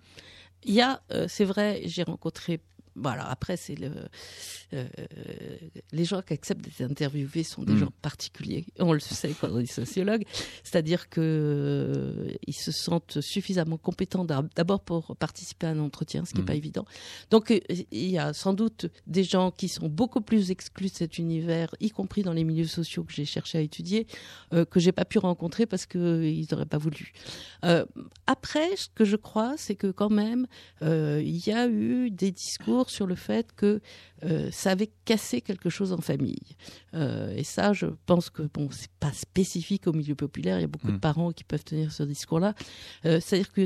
B: Il y a, euh, c'est vrai, j'ai rencontré. Voilà, après, c'est le. euh, les gens qui acceptent d'être interviewés sont des
A: Mm.
B: gens particuliers. On le sait quand on est sociologue. C'est-à-dire que euh, ils se sentent suffisamment compétents d'ab- d'abord pour participer à un entretien, ce qui n'est
A: Mm.
B: pas évident. Donc, euh, il y a sans doute des gens qui sont beaucoup plus exclus de cet univers, y compris dans les milieux sociaux que j'ai cherché à étudier, euh, que j'ai pas pu rencontrer parce qu'ils n'auraient pas voulu. Après, ce que je crois, c'est que quand même, il y a eu des discours sur le fait que euh, ça avait cassé quelque chose en famille. Euh, et ça, je pense que bon, c'est pas spécifique au milieu populaire. Il y a beaucoup
A: Mm.
B: de parents qui peuvent tenir ce discours-là. Euh, C'est-à-dire que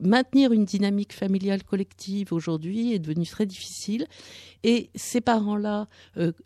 B: maintenir une dynamique familiale collective aujourd'hui est devenu très difficile. Et ces parents-là,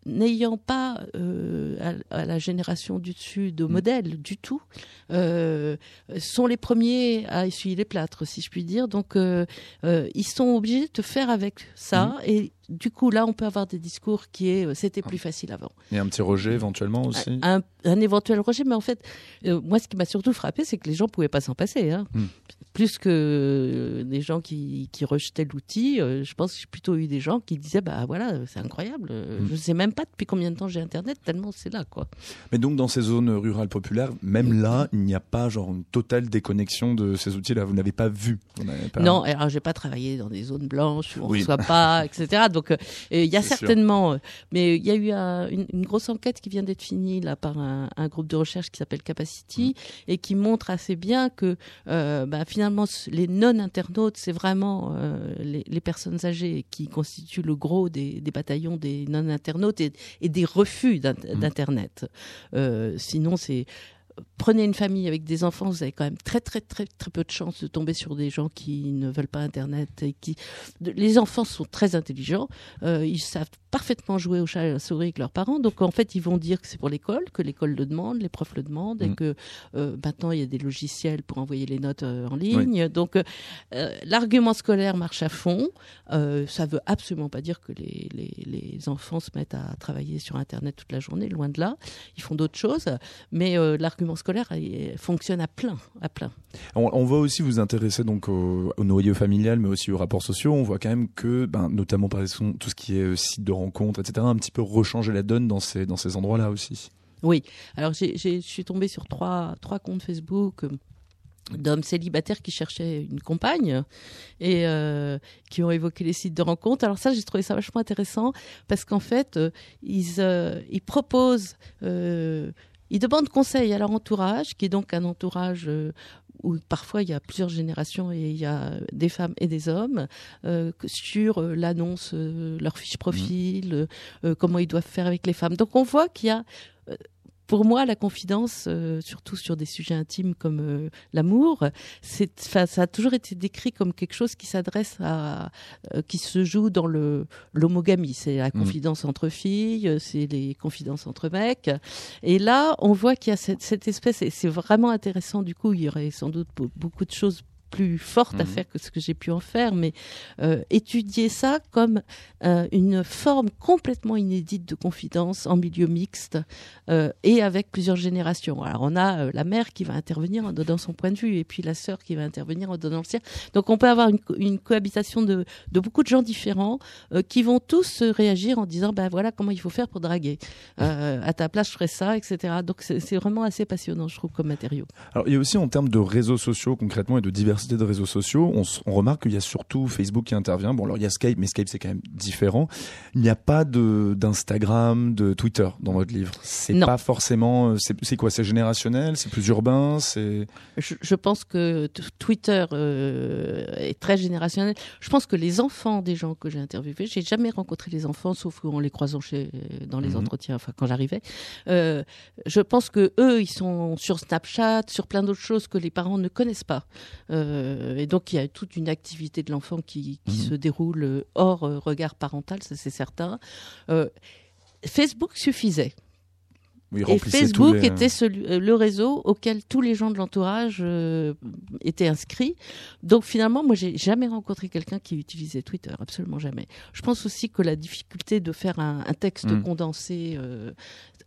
B: n'ayant pas à, à la génération du dessus de modèle du tout, sont les premiers à essuyer les plâtres, si je puis dire. Donc, ils sont obligés de faire avec ça. Et du coup, là, on peut avoir des discours qui est euh, c'était plus facile avant.
A: Et un petit rejet éventuellement aussi.
B: Un, un éventuel rejet, mais en fait, euh, moi, ce qui m'a surtout frappé, c'est que les gens pouvaient pas s'en passer. Hein.
A: Hmm.
B: Plus que euh, des gens qui, qui rejetaient l'outil, euh, je pense que j'ai plutôt eu des gens qui disaient bah voilà, c'est incroyable.
A: Hmm.
B: Je sais même pas depuis combien de temps j'ai Internet, tellement c'est là quoi.
A: Mais donc dans ces zones rurales populaires, même là, il n'y a pas genre une totale déconnexion de ces outils-là. Vous n'avez pas vu. Vous n'avez pas-
B: Non, alors j'ai pas travaillé dans des zones blanches où on
A: Oui.
B: ne reçoit pas, etc. Donc euh, il y a
A: sûr.
B: certainement, euh, mais il y a eu un- une, une grosse enquête qui vient d'être finie là par un, un groupe de recherche qui s'appelle Capacity et qui montre assez bien que euh, bah, finalement les non-internautes, c'est vraiment les, les personnes âgées qui constituent le gros des, des bataillons des non-internautes et, et des refus d'in- d'internet. Sinon c'est Prenez une famille avec des enfants, vous avez quand même très très très très peu de chances de tomber sur des gens qui ne veulent pas Internet et qui. Les enfants sont très intelligents, euh, ils savent parfaitement jouer au chat et à la souris avec leurs parents, donc en fait ils vont dire que c'est pour l'école, que l'école le demande, les profs le demandent et
A: Mm.
B: que euh, maintenant il y a des logiciels pour envoyer les notes euh, en ligne. Donc euh, l'argument scolaire marche à fond. Ça veut absolument pas dire que les, les, les enfants se mettent à travailler sur Internet toute la journée, loin de là. Ils font d'autres choses, mais l'argument scolaire il fonctionne à plein, à plein.
A: On, on va aussi vous intéresser donc au, au noyau familial, mais aussi aux rapports sociaux. On voit quand même que, ben, notamment par exemple tout ce qui est site de rencontres, etc., un petit peu rechanger la donne dans ces dans ces endroits-là aussi.
B: Oui. Alors, je suis tombée sur trois, trois comptes Facebook euh, d'hommes célibataires qui cherchaient une compagne et euh, qui ont évoqué les sites de rencontres. Alors ça, j'ai trouvé ça vachement intéressant parce qu'en fait, euh, ils, ils proposent, ils demandent conseil à leur entourage, qui est donc un entourage où parfois il y a plusieurs générations et il y a des femmes et des hommes, euh, sur euh, l'annonce, euh, leur fiche profil, euh, euh, comment ils doivent faire avec les femmes. Donc on voit qu'il y a euh, pour moi, la confidence, euh, surtout sur des sujets intimes comme euh, l'amour, c'est, ça a toujours été décrit comme quelque chose qui s'adresse à, euh, qui se joue dans le l'homogamie. C'est la confidence entre filles, euh, c'est les confidences entre mecs. Et là, on voit qu'il y a cette, cette espèce, et c'est vraiment intéressant. Du coup, il y aurait sans doute be- beaucoup de choses plus fortes à
A: Mhm.
B: faire que ce que j'ai pu en faire, mais euh, étudier ça comme euh, une forme complètement inédite de confidence en milieu mixte euh, et avec plusieurs générations. Alors on a euh, la mère qui va intervenir en donnant son point de vue et puis la sœur qui va intervenir en donnant le sien. Donc on peut avoir une, co- une cohabitation de, de beaucoup de gens différents euh, qui vont tous réagir en disant ben voilà comment il faut faire pour draguer. Euh, à ta place je ferais ça, etc. Donc c'est c'est vraiment assez passionnant je trouve comme matériau.
A: Alors il y a aussi en termes de réseaux sociaux concrètement et de diversité de réseaux sociaux, on, remarque qu'il y a surtout Facebook qui intervient. Bon alors il y a Skype, mais Skype c'est quand même différent. Il n'y a pas d'Instagram, de Twitter dans votre livre. C'est pas forcément. euh, C'est quoi? C'est générationnel? C'est plus urbain? C'est
B: je, je pense que Twitter euh, est très générationnel. Je pense que les enfants des gens que j'ai interviewés, j'ai jamais rencontré les enfants, sauf en les croisant chez, dans les
A: Mhm.
B: entretiens, enfin quand j'arrivais. Euh, je pense que eux, ils sont sur Snapchat, sur plein d'autres choses que les parents ne connaissent pas. Euh, et donc il y a toute une activité de l'enfant qui, qui
A: Mhm.
B: se déroule hors euh, regard parental, ça c'est certain. Euh, Facebook suffisait.
A: Oui,
B: Et Facebook
A: les-
B: était celui- euh, le réseau auquel tous les gens de l'entourage euh, étaient inscrits. Donc finalement, moi, j'ai jamais rencontré quelqu'un qui utilisait Twitter, absolument jamais. Je pense aussi que la difficulté de faire un, un texte
A: Mm.
B: condensé, euh,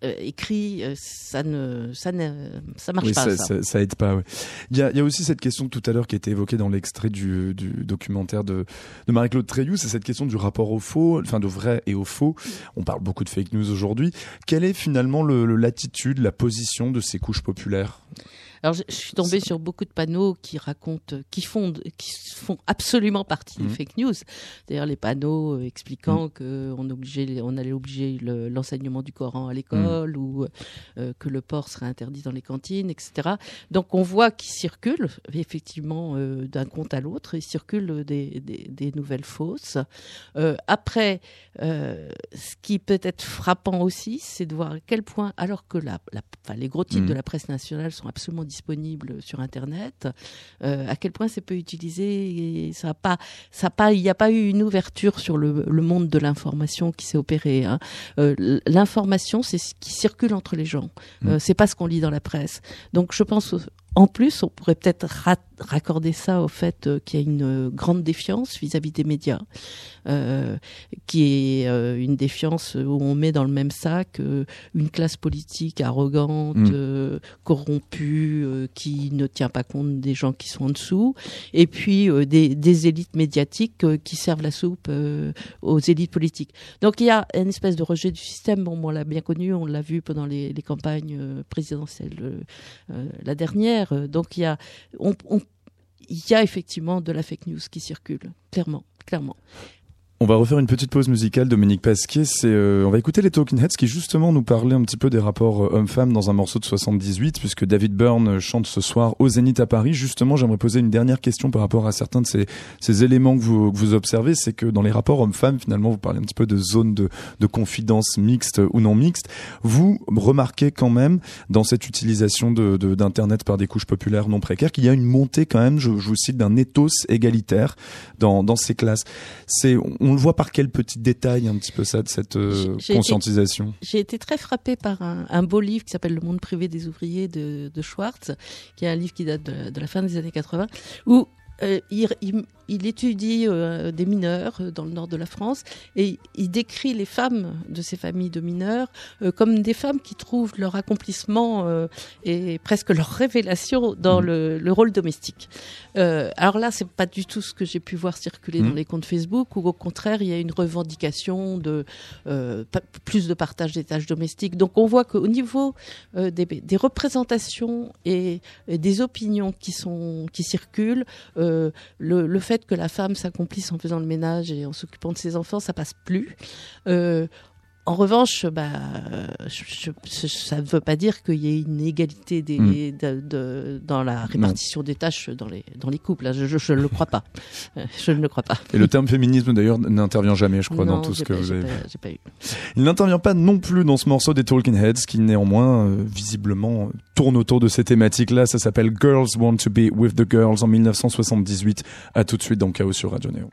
B: euh, écrit, ça ne, ça ne, ça marche
A: Oui,
B: pas.
A: ça,
B: ça.
A: aide pas. ouais. Il y, a, il y a aussi cette question tout à l'heure qui a été évoquée dans l'extrait du, du documentaire de, de Marie-Claude Treilloux, c'est cette question du rapport au faux, enfin de vrai et au faux. On parle beaucoup de fake news aujourd'hui. Quelle est finalement le- le- l'attitude, la position de ces couches populaires?
B: Alors, je, je suis tombée sur beaucoup de panneaux qui racontent, qui font, qui font absolument partie des fake news. D'ailleurs, les panneaux euh, expliquant que on obligeait, on allait obliger le- l'enseignement du Coran à l'école ou euh, que le porc serait interdit dans les cantines, etc. Donc, on voit qu'ils circulent effectivement euh, d'un compte à l'autre. Ils circulent des, des, des nouvelles fausses. Euh, après, euh, ce qui peut être frappant aussi, c'est de voir à quel point, alors que la, la- enfin, les gros titres
A: Mhm.
B: de la presse nationale sont absolument disponibles sur Internet, euh, à quel point c'est peu utilisé et ça a pas, ça a pas, il n'y a pas eu une ouverture sur le, le monde de l'information qui s'est opérée. hein. Euh, l'information, c'est ce qui circule entre les gens. Euh,
A: Mhm.
B: c'est pas ce qu'on lit dans la presse. Donc, je pense. En plus, on pourrait peut-être raccorder ça au fait euh, qu'il y a une euh, grande défiance vis-à-vis des médias, euh, qui est euh, une défiance où on met dans le même sac euh, une classe politique arrogante,
A: Mm.
B: euh, corrompue, qui ne tient pas compte des gens qui sont en dessous, et puis des, des élites médiatiques qui servent la soupe aux élites politiques. Donc il y a une espèce de rejet du système. Bon, on l'a bien connu, on l'a vu pendant les, les campagnes présidentielles, euh, la dernière. Donc il y a, on, on- il y a effectivement de la fake news qui circule, clairement, clairement.
A: On va refaire une petite pause musicale, Dominique Pasquier. C'est, euh, on va écouter les Talking Heads qui justement nous parlaient un petit peu des rapports euh, hommes-femmes dans un morceau de 78, puisque David Byrne euh, chante ce soir au Zénith à Paris. Justement, j'aimerais poser une dernière question par rapport à certains de ces, ces éléments que vous, que vous observez. C'est que dans les rapports hommes-femmes, finalement, vous parlez un petit peu de zone de, de confidence mixte ou non mixte. Vous remarquez quand même dans cette utilisation de, de- d'internet par des couches populaires non précaires qu'il y a une montée quand même, je, vous cite, d'un ethos égalitaire dans, dans ces classes. C'est, on le voit par quel petit détail un petit peu ça de cette euh, conscientisation?
B: J'ai été très frappée par un, un beau livre qui s'appelle Le monde privé des ouvriers de, de Schwartz, qui est un livre qui date de, de la fin des années 80, où euh, il, il- il étudie euh, des mineurs euh, dans le nord de la France et il décrit les femmes de ces familles de mineurs euh, comme des femmes qui trouvent leur accomplissement et presque leur révélation dans
A: Mhm.
B: le, le rôle domestique. Alors là, c'est pas du tout ce que j'ai pu voir circuler
A: Mhm.
B: dans les comptes Facebook, où au contraire, il y a une revendication de plus de partage des tâches domestiques. Donc on voit qu'au niveau des, des représentations et, et des opinions qui sont qui circulent, le, le fait que la femme s'accomplisse en faisant le ménage et en s'occupant de ses enfants, ça passe plus. Euh, en revanche, bah, euh, je- je- ça ne veut pas dire qu'il y ait une égalité des,
A: Mm.
B: de- de- dans la répartition des tâches dans les, dans les couples. Je ne le crois pas. Euh, Je ne le crois pas.
A: Et le terme féminisme d'ailleurs n'intervient jamais, je crois, dans tout ce que vous
B: j'ai
A: avez
B: pas- eu.
A: Il n'intervient pas non plus dans ce morceau des Talking Heads, qui néanmoins, euh, visiblement, tourne autour de ces thématiques-là. Ça s'appelle Girls Want to Be with the Girls en 1978. À tout de suite dans Chaos sur Radio Néo.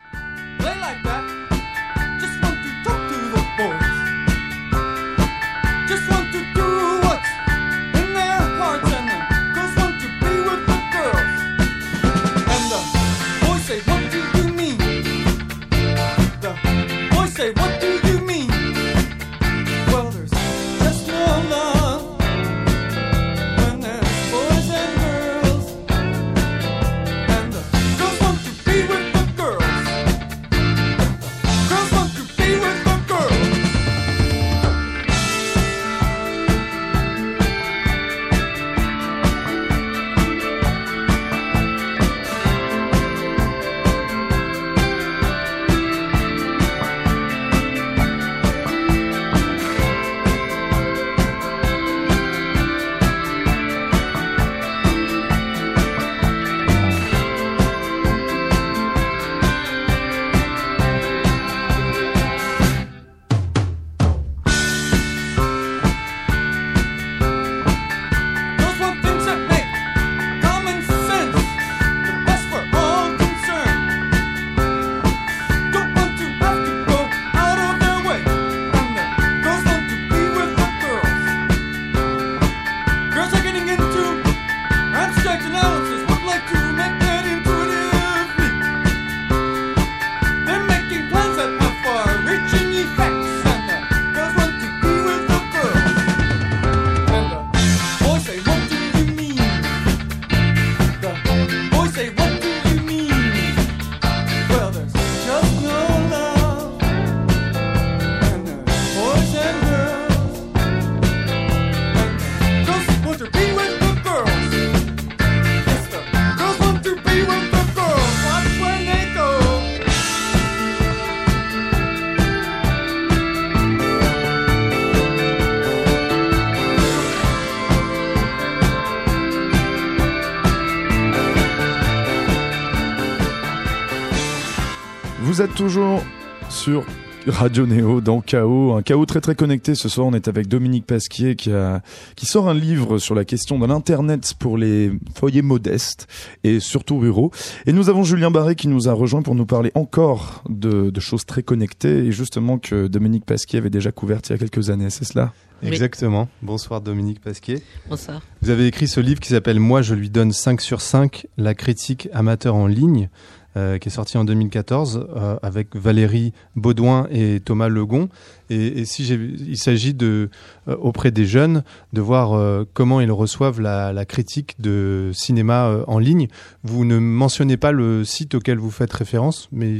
A: Vous êtes toujours sur Radio Néo dans Chaos, un chaos très très connecté. Ce soir, on est avec Dominique Pasquier qui a qui sort un livre sur la question de l'internet pour les foyers modestes et surtout ruraux. Et nous avons Julien Barré qui nous a rejoint pour nous parler encore de, de choses très connectées et justement que Dominique Pasquier avait déjà couvertes il y a quelques années. C'est cela?
B: Oui.
F: Exactement. Bonsoir Dominique Pasquier.
B: Bonsoir.
F: Vous avez écrit ce livre qui s'appelle Moi je lui donne 5 sur 5, la critique amateur en ligne, euh, qui est sorti en 2014 euh, avec Valérie Baudouin et Thomas Legon. Et, et si il s'agit de euh, auprès des jeunes de voir euh, comment ils reçoivent la, la critique de cinéma euh, en ligne. Vous ne mentionnez pas le site auquel vous faites référence, mais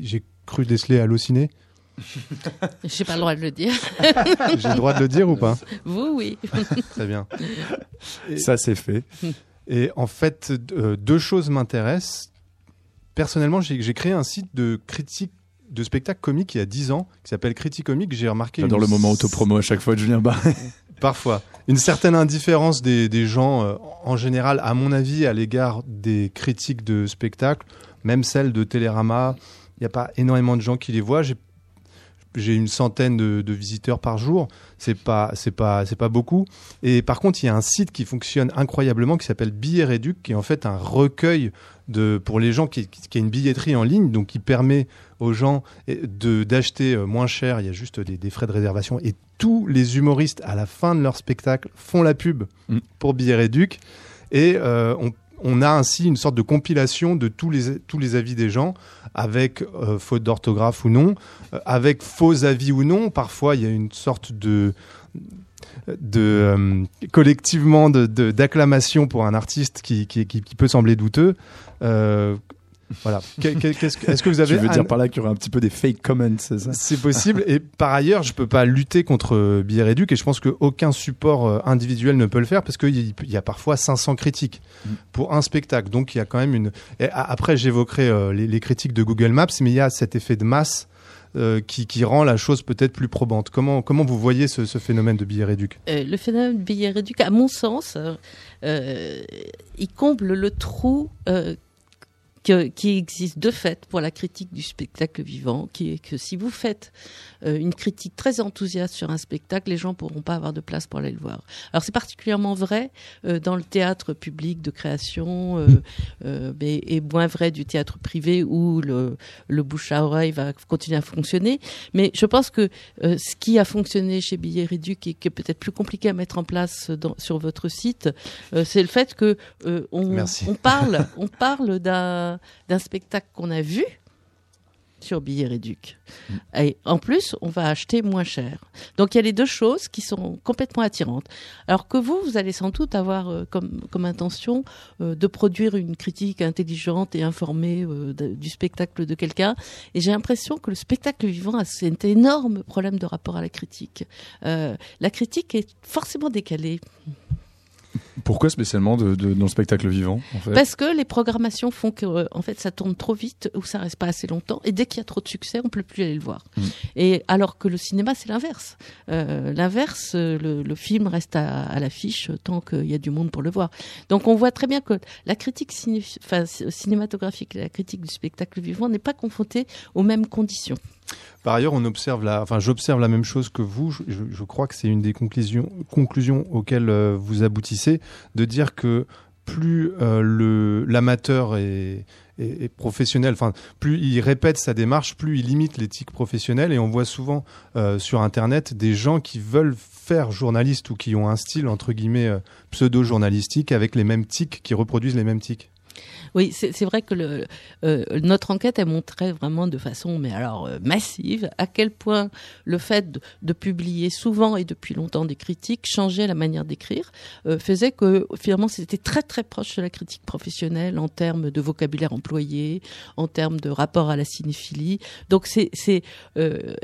F: j'ai cru déceler Allociné.
B: J'ai pas le droit de le dire.
F: J'ai le droit de le dire ou pas?
B: Vous, oui.
F: Très bien. Et-
A: Ça, c'est fait.
F: Et en fait, euh, deux choses m'intéressent. Personnellement, j'ai créé un site de critique de spectacle comique il y a 10 ans qui s'appelle Critique Comique. J'ai remarqué
A: J'adore
F: une-
A: le moment autopromo à chaque fois de Julien Barré.
F: parfois une certaine indifférence des, des gens euh, en général, à mon avis, à l'égard des critiques de spectacle, même celles de Télérama. Il n'y a pas énormément de gens qui les voient. J'ai j'ai une centaine de, de visiteurs par jour. C'est pas, c'est pas, c'est pas beaucoup. Et par contre, il y a un site qui fonctionne incroyablement qui s'appelle Billet Réduc, qui est en fait un recueil de, pour les gens qui, qui, qui a une billetterie en ligne, donc qui permet aux gens de d'acheter euh, moins cher. Il y a juste des, des frais de réservation et tous les humoristes à la fin de leur spectacle font la pub
A: Mm.
F: pour Billet Réduc et euh, on on a ainsi une sorte de compilation de tous les, avis des gens, avec euh, faute d'orthographe ou non, euh, avec faux avis ou non. Parfois, il y a une sorte de, euh, collectivement de- de- d'acclamation pour un artiste qui peut sembler douteux. Voilà. Est-ce que vous avez
A: Tu veux
F: un-
A: dire par là qu'il y aurait un petit peu des fake comments, c'est ça?
F: C'est possible. Et par ailleurs, je peux pas lutter contre euh, Billet Réduc et je pense qu'aucun support euh, individuel ne peut le faire parce qu'il y, il y a parfois 500 critiques
A: Mm.
F: pour un spectacle. Donc il y a quand même une. Et après, j'évoquerai euh, les, les critiques de Google Maps, mais il y a cet effet de masse. euh, qui, qui rend la chose peut-être plus probante. Comment, comment vous voyez ce, ce phénomène de billet réduc?
B: Euh, le phénomène de billet réduit, à mon sens, euh, il comble le trou euh, que- qui existe de fait pour la critique du spectacle vivant, qui est que si vous faites euh, une critique très enthousiaste sur un spectacle, les gens pourront pas avoir de place pour aller le voir. Alors c'est particulièrement vrai euh, dans le théâtre public de création, euh, euh, mais et moins vrai du théâtre privé où le, le bouche à oreille va continuer à fonctionner. Mais je pense que euh, ce qui a fonctionné chez Billet Réduc et qui est peut-être plus compliqué à mettre en place dans- sur votre site, euh, c'est le fait que euh, on, on parle, on parle d'un d'un spectacle qu'on a vu sur Billet Réduc. Et en plus, on va acheter moins cher. Donc il y a les deux choses qui sont complètement attirantes. Alors que vous, vous allez sans doute avoir euh, comme, intention euh, de produire une critique intelligente et informée euh, du spectacle de quelqu'un. Et j'ai l'impression que le spectacle vivant a cet énorme problème de rapport à la critique. Euh, la critique est forcément décalée.
A: Pourquoi spécialement de, de- dans le spectacle vivant en fait?
B: Parce que les programmations font que, euh, en fait, ça tourne trop vite ou ça reste pas assez longtemps. Et dès qu'il y a trop de succès, on peut plus aller le voir.
A: Mm.
B: Et alors que le cinéma, c'est l'inverse. Euh, l'inverse, euh, le, le film reste à, à l'affiche tant qu'il y a du monde pour le voir. Donc, on voit très bien que la critique ciné- cinématographique et la critique du spectacle vivant n'est pas confrontée aux mêmes conditions.
F: Par ailleurs, on observe la, enfin, j'observe la même chose que vous. Je, crois que c'est une des conclusions, auxquelles euh, vous aboutissez, de dire que plus euh, le l'amateur est, professionnel, plus il répète sa démarche, plus il limite l'éthique professionnelle. Et on voit souvent euh, sur Internet des gens qui veulent faire journaliste ou qui ont un style entre guillemets euh, pseudo-journalistique avec les mêmes tics, qui reproduisent les mêmes tics.
B: Oui, c'est vrai que euh, notre enquête a montré vraiment de façon, mais alors euh, massive, à quel point le fait de, publier souvent et depuis longtemps des critiques changeait la manière d'écrire, euh, faisait que finalement c'était très très proche de la critique professionnelle en termes de vocabulaire employé, en termes de rapport à la cinéphilie. Donc c'est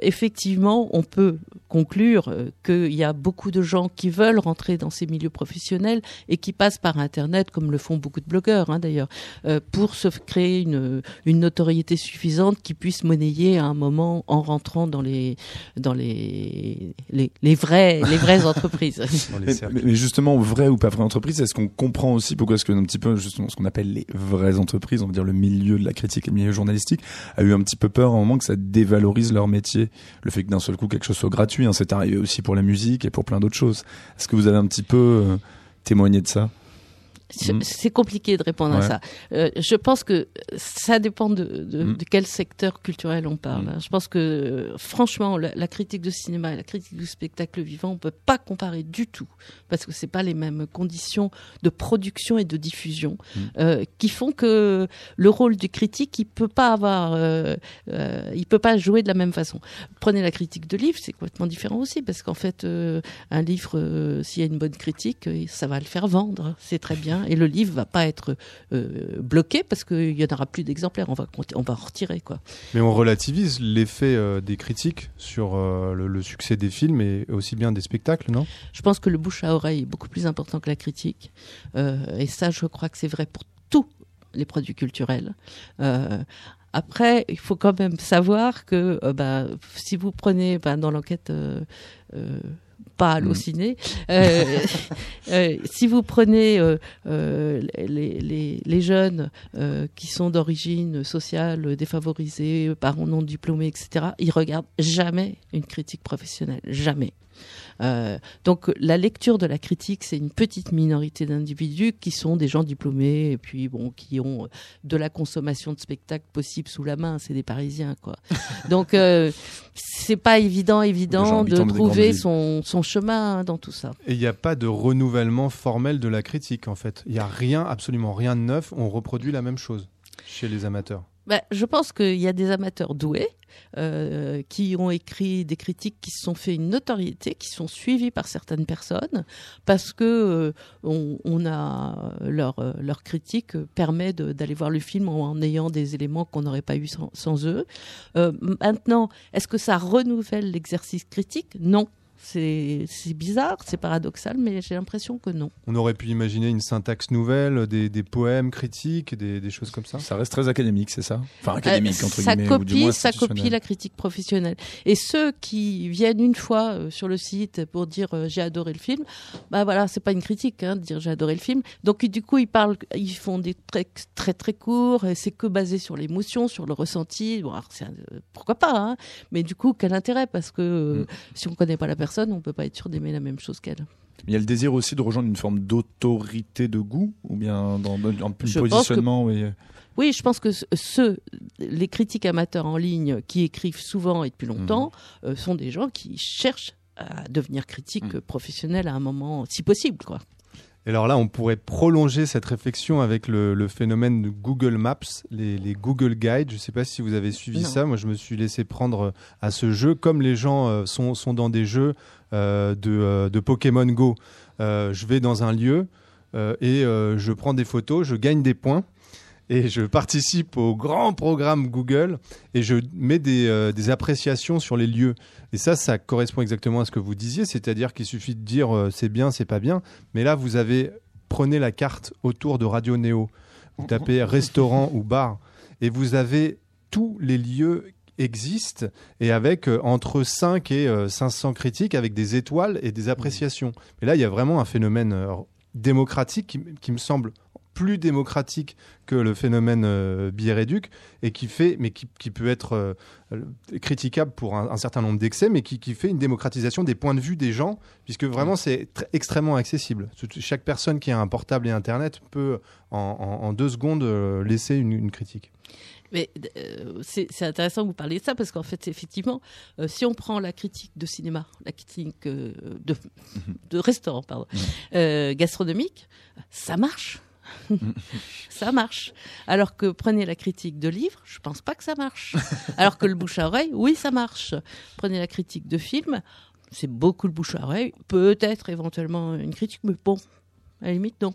B: effectivement, on peut conclure qu'il y a beaucoup de gens qui veulent rentrer dans ces milieux professionnels et qui passent par Internet, comme le font beaucoup de blogueurs hein, d'ailleurs, euh, pour se créer une, une notoriété suffisante qui puisse monnayer à un moment en rentrant dans les dans les les, les vraies les vraies entreprises.
F: dans les
A: Mais, justement, vraie ou pas vraie entreprise, est-ce qu'on comprend aussi pourquoi est-ce que un petit peu justement ce qu'on appelle les vraies entreprises, on va dire le milieu de la critique et le milieu journalistique, a eu un petit peu peur à un moment que ça dévalorise leur métier, le fait que d'un seul coup quelque chose soit gratuit. hein, c'est arrivé aussi pour la musique et pour plein d'autres choses. Est-ce que vous avez un petit peu euh, témoigné de ça?
B: C'est
A: Mm.
B: c'est compliqué de répondre à ça. Euh, je pense que ça dépend de, de,
A: Mm.
B: de quel secteur culturel on parle.
A: Mm.
B: hein. Je pense que, franchement, la, la critique de cinéma et la critique du spectacle vivant, on peut pas comparer du tout, parce que c'est pas les mêmes conditions de production et de diffusion euh, qui font que le rôle du critique, il peut pas avoir, euh, il peut pas jouer de la même façon. Prenez la critique de livre, c'est complètement différent aussi, parce qu'en fait, un livre, s'il y a une bonne critique, ça va le faire vendre, c'est très bien, et le livre va pas être euh, bloqué parce qu'il y en aura plus d'exemplaires, on va on va en retirer quoi.
F: Mais on relativise l'effet euh, des critiques sur euh, le, le succès des films et aussi bien des spectacles, non?
B: Je pense que le bouche à oreille est beaucoup plus important que la critique, et ça, je crois que c'est vrai pour tous les produits culturels. Après, il faut quand même savoir que euh, bah, si vous prenez bah, dans l'enquête euh, euh, pas halluciné, euh, euh, si vous prenez euh, les, les, les jeunes qui sont d'origine sociale défavorisée, parents non diplômés, etc., ils regardent jamais une critique professionnelle, jamais. Euh, donc la lecture de la critique, c'est une petite minorité d'individus qui sont des gens diplômés et puis bon, qui ont euh, de la consommation de spectacles possible sous la main. C'est des Parisiens, quoi. donc euh, c'est pas évident, évident de trouver son chemin hein, dans tout ça.
F: Et il n'y a pas de renouvellement formel de la critique, en fait. Il n'y a rien, absolument rien de neuf. On reproduit la même chose chez les amateurs.
B: Bah, je pense qu'il y a des amateurs doués euh, qui ont écrit des critiques qui se sont fait une notoriété, qui sont suivis par certaines personnes, parce que euh, on, on a leur euh, leur critique permet d'aller voir le film en, en ayant des éléments qu'on n'aurait pas eu sans, sans eux. Euh, maintenant, est-ce que ça renouvelle l'exercice critique? Non. C'est c'est bizarre, c'est paradoxal, mais j'ai l'impression que non.
F: On aurait pu imaginer une syntaxe nouvelle, des, des poèmes critiques, des, des choses comme ça.
A: Ça reste très académique, c'est ça Enfin académique
B: Euh,
A: entre
B: ça
A: guillemets ou du
B: copie,
A: moins
B: ça copie la critique professionnelle. Et ceux qui viennent une fois euh, sur le site pour dire euh, j'ai adoré le film, bah voilà, c'est pas une critique hein, de dire j'ai adoré le film. Donc du coup ils parlent, ils font des très très très courts. et C'est que basé sur l'émotion, sur le ressenti. Bon, alors, euh, pourquoi pas hein Mais du coup quel intérêt? Parce que euh,
A: Mm.
B: si on connaît pas la personne, on peut pas être sûr d'aimer la même chose qu'elle.
A: Il y a le désir aussi de rejoindre une forme d'autorité de goût ou bien dans, dans un
B: Je
A: positionnement
B: Oui, je pense que ce- ceux, les critiques amateurs en ligne qui écrivent souvent et depuis longtemps,
A: Mhm.
B: euh, sont des gens qui cherchent à devenir critiques
A: Mhm.
B: professionnels à un moment, si possible, quoi.
F: Et alors là, on pourrait prolonger cette réflexion avec le, le phénomène de Google Maps, les, les Google Guides. Je ne sais pas si vous avez suivi
B: Non.
F: ça. Moi, je me suis laissé prendre à ce jeu, comme les gens euh, sont, sont dans des jeux euh, de, euh, de Pokémon Go. Euh, je vais dans un lieu euh, et euh, je prends des photos, je gagne des points. Et je participe au grand programme Google et je mets des, euh, des appréciations sur les lieux. Et ça, ça correspond exactement à ce que vous disiez, c'est-à-dire qu'il suffit de dire euh, c'est bien, c'est pas bien. Mais là, vous avez prenez la carte autour de Radio Néo, vous tapez restaurant ou bar, et vous avez tous les lieux existent et avec euh, entre 5 et euh, 500 critiques avec des étoiles et des appréciations. Et là, il y a vraiment un phénomène euh, démocratique qui me semble plus démocratique que le phénomène euh, biéréduc et qui fait, mais qui, qui peut être euh, critiquable pour un, un certain nombre d'excès, mais qui, qui fait une démocratisation des points de vue des gens, puisque vraiment c'est tr- extrêmement accessible. Chaque personne qui a un portable et Internet peut en, en- en deux secondes euh, laisser une, une critique.
B: Mais euh, c'est c'est intéressant que vous parliez de ça parce qu'en fait, effectivement, euh, si on prend la critique de cinéma, la critique euh, de, de restaurant, pardon, euh, gastronomique, ça marche. ça marche. Alors que prenez la critique de livre, je pense pas que ça marche. Alors que le bouche à oreille, oui, ça marche. Prenez la critique de film, c'est beaucoup le bouche à oreille, peut-être éventuellement une critique, mais bon, à la limite, non.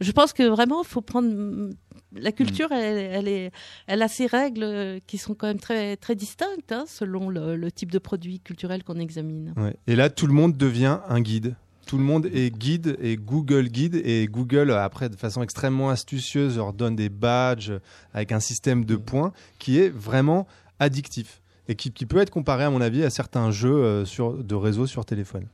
B: Je pense que vraiment, il faut prendre. La culture, elle, elle est, elle a ses règles qui sont quand même très, très distinctes hein, selon le, le type de produit culturel qu'on examine.
F: Ouais. Et là, tout le monde devient un guide. Tout le monde est guide et Google guide et Google après de façon extrêmement astucieuse leur donne des badges avec un système de points qui est vraiment addictif et qui, qui peut être comparé à mon avis à certains jeux euh, sur, de réseau sur téléphone.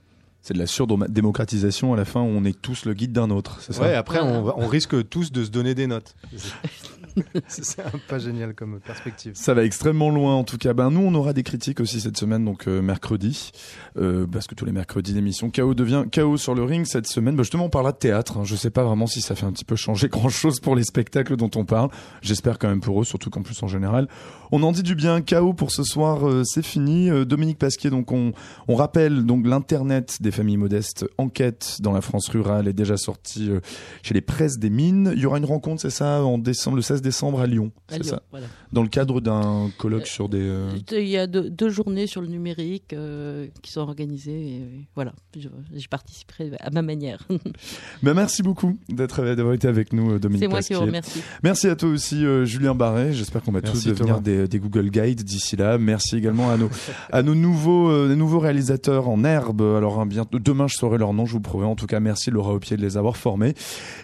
A: C'est de la surdémocratisation à la fin où on est tous le guide d'un autre, c'est ça?
F: Ouais, après on risque tous de se donner des notes. C'est pas génial comme perspective.
A: Ça va extrêmement loin en tout cas. Ben nous on aura des critiques aussi cette semaine donc euh, mercredi euh, parce que tous les mercredis l'émission Chaos devient Chaos sur le ring cette semaine. Ben, justement on parlera de théâtre. hein. Je sais pas vraiment si ça fait un petit peu changer grand chose pour les spectacles dont on parle. J'espère quand même pour eux surtout qu'en plus en général on en dit du bien. Chaos pour ce soir euh, c'est fini. Euh, Dominique Pasquier donc on on rappelle donc l'internet des familles modestes enquête dans la France rurale est déjà sorti euh, chez les presses des mines. Il y aura une rencontre c'est ça en décembre le 16 décembre à Lyon.
B: À
A: C'est
B: Lyon,
A: ça.
B: voilà.
A: Dans le cadre d'un colloque
B: Euh,
A: sur des. euh,
B: Il y a deux, deux journées sur le numérique euh, qui sont organisées. Et, voilà, je, je participerai à ma manière.
A: Ben, merci beaucoup d'être d'avoir été avec nous, Dominique
B: C'est moi qui vous remercie.
A: Merci à toi aussi, euh, Julien Barret. J'espère qu'on va
F: Merci,
A: tous devenir des, des Google Guides d'ici là. Merci également à nos, à nos nouveaux, euh, nouveaux réalisateurs en herbe. Alors, un bientôt, demain, je saurai leur nom, je vous prouverai. En tout cas, merci Laura Aupier de les avoir formés.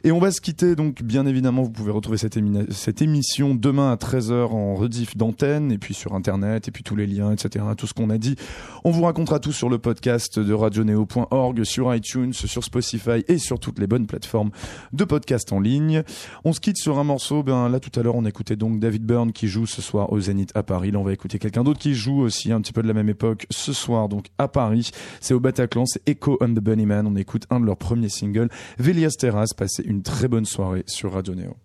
A: Et on va se quitter. Donc, bien évidemment, vous pouvez retrouver cette, émina- cette émission demain à 13h en rediff d'antenne et puis sur Internet et puis tous les liens, etc. Tout ce qu'on a dit. On vous racontera tout sur le podcast de radioneo.org, sur iTunes, sur Spotify et sur toutes les bonnes plateformes de podcast en ligne. On se quitte sur un morceau. Ben là, tout à l'heure, on écoutait donc David Byrne qui joue ce soir au Zénith à Paris. Là, on va écouter quelqu'un d'autre qui joue aussi un petit peu de la même époque ce soir, donc à Paris. C'est au Bataclan, c'est Echo and the Bunnyman. On écoute un de leurs premiers singles, Velias Terrace. Passez une très bonne soirée sur Radio Neo.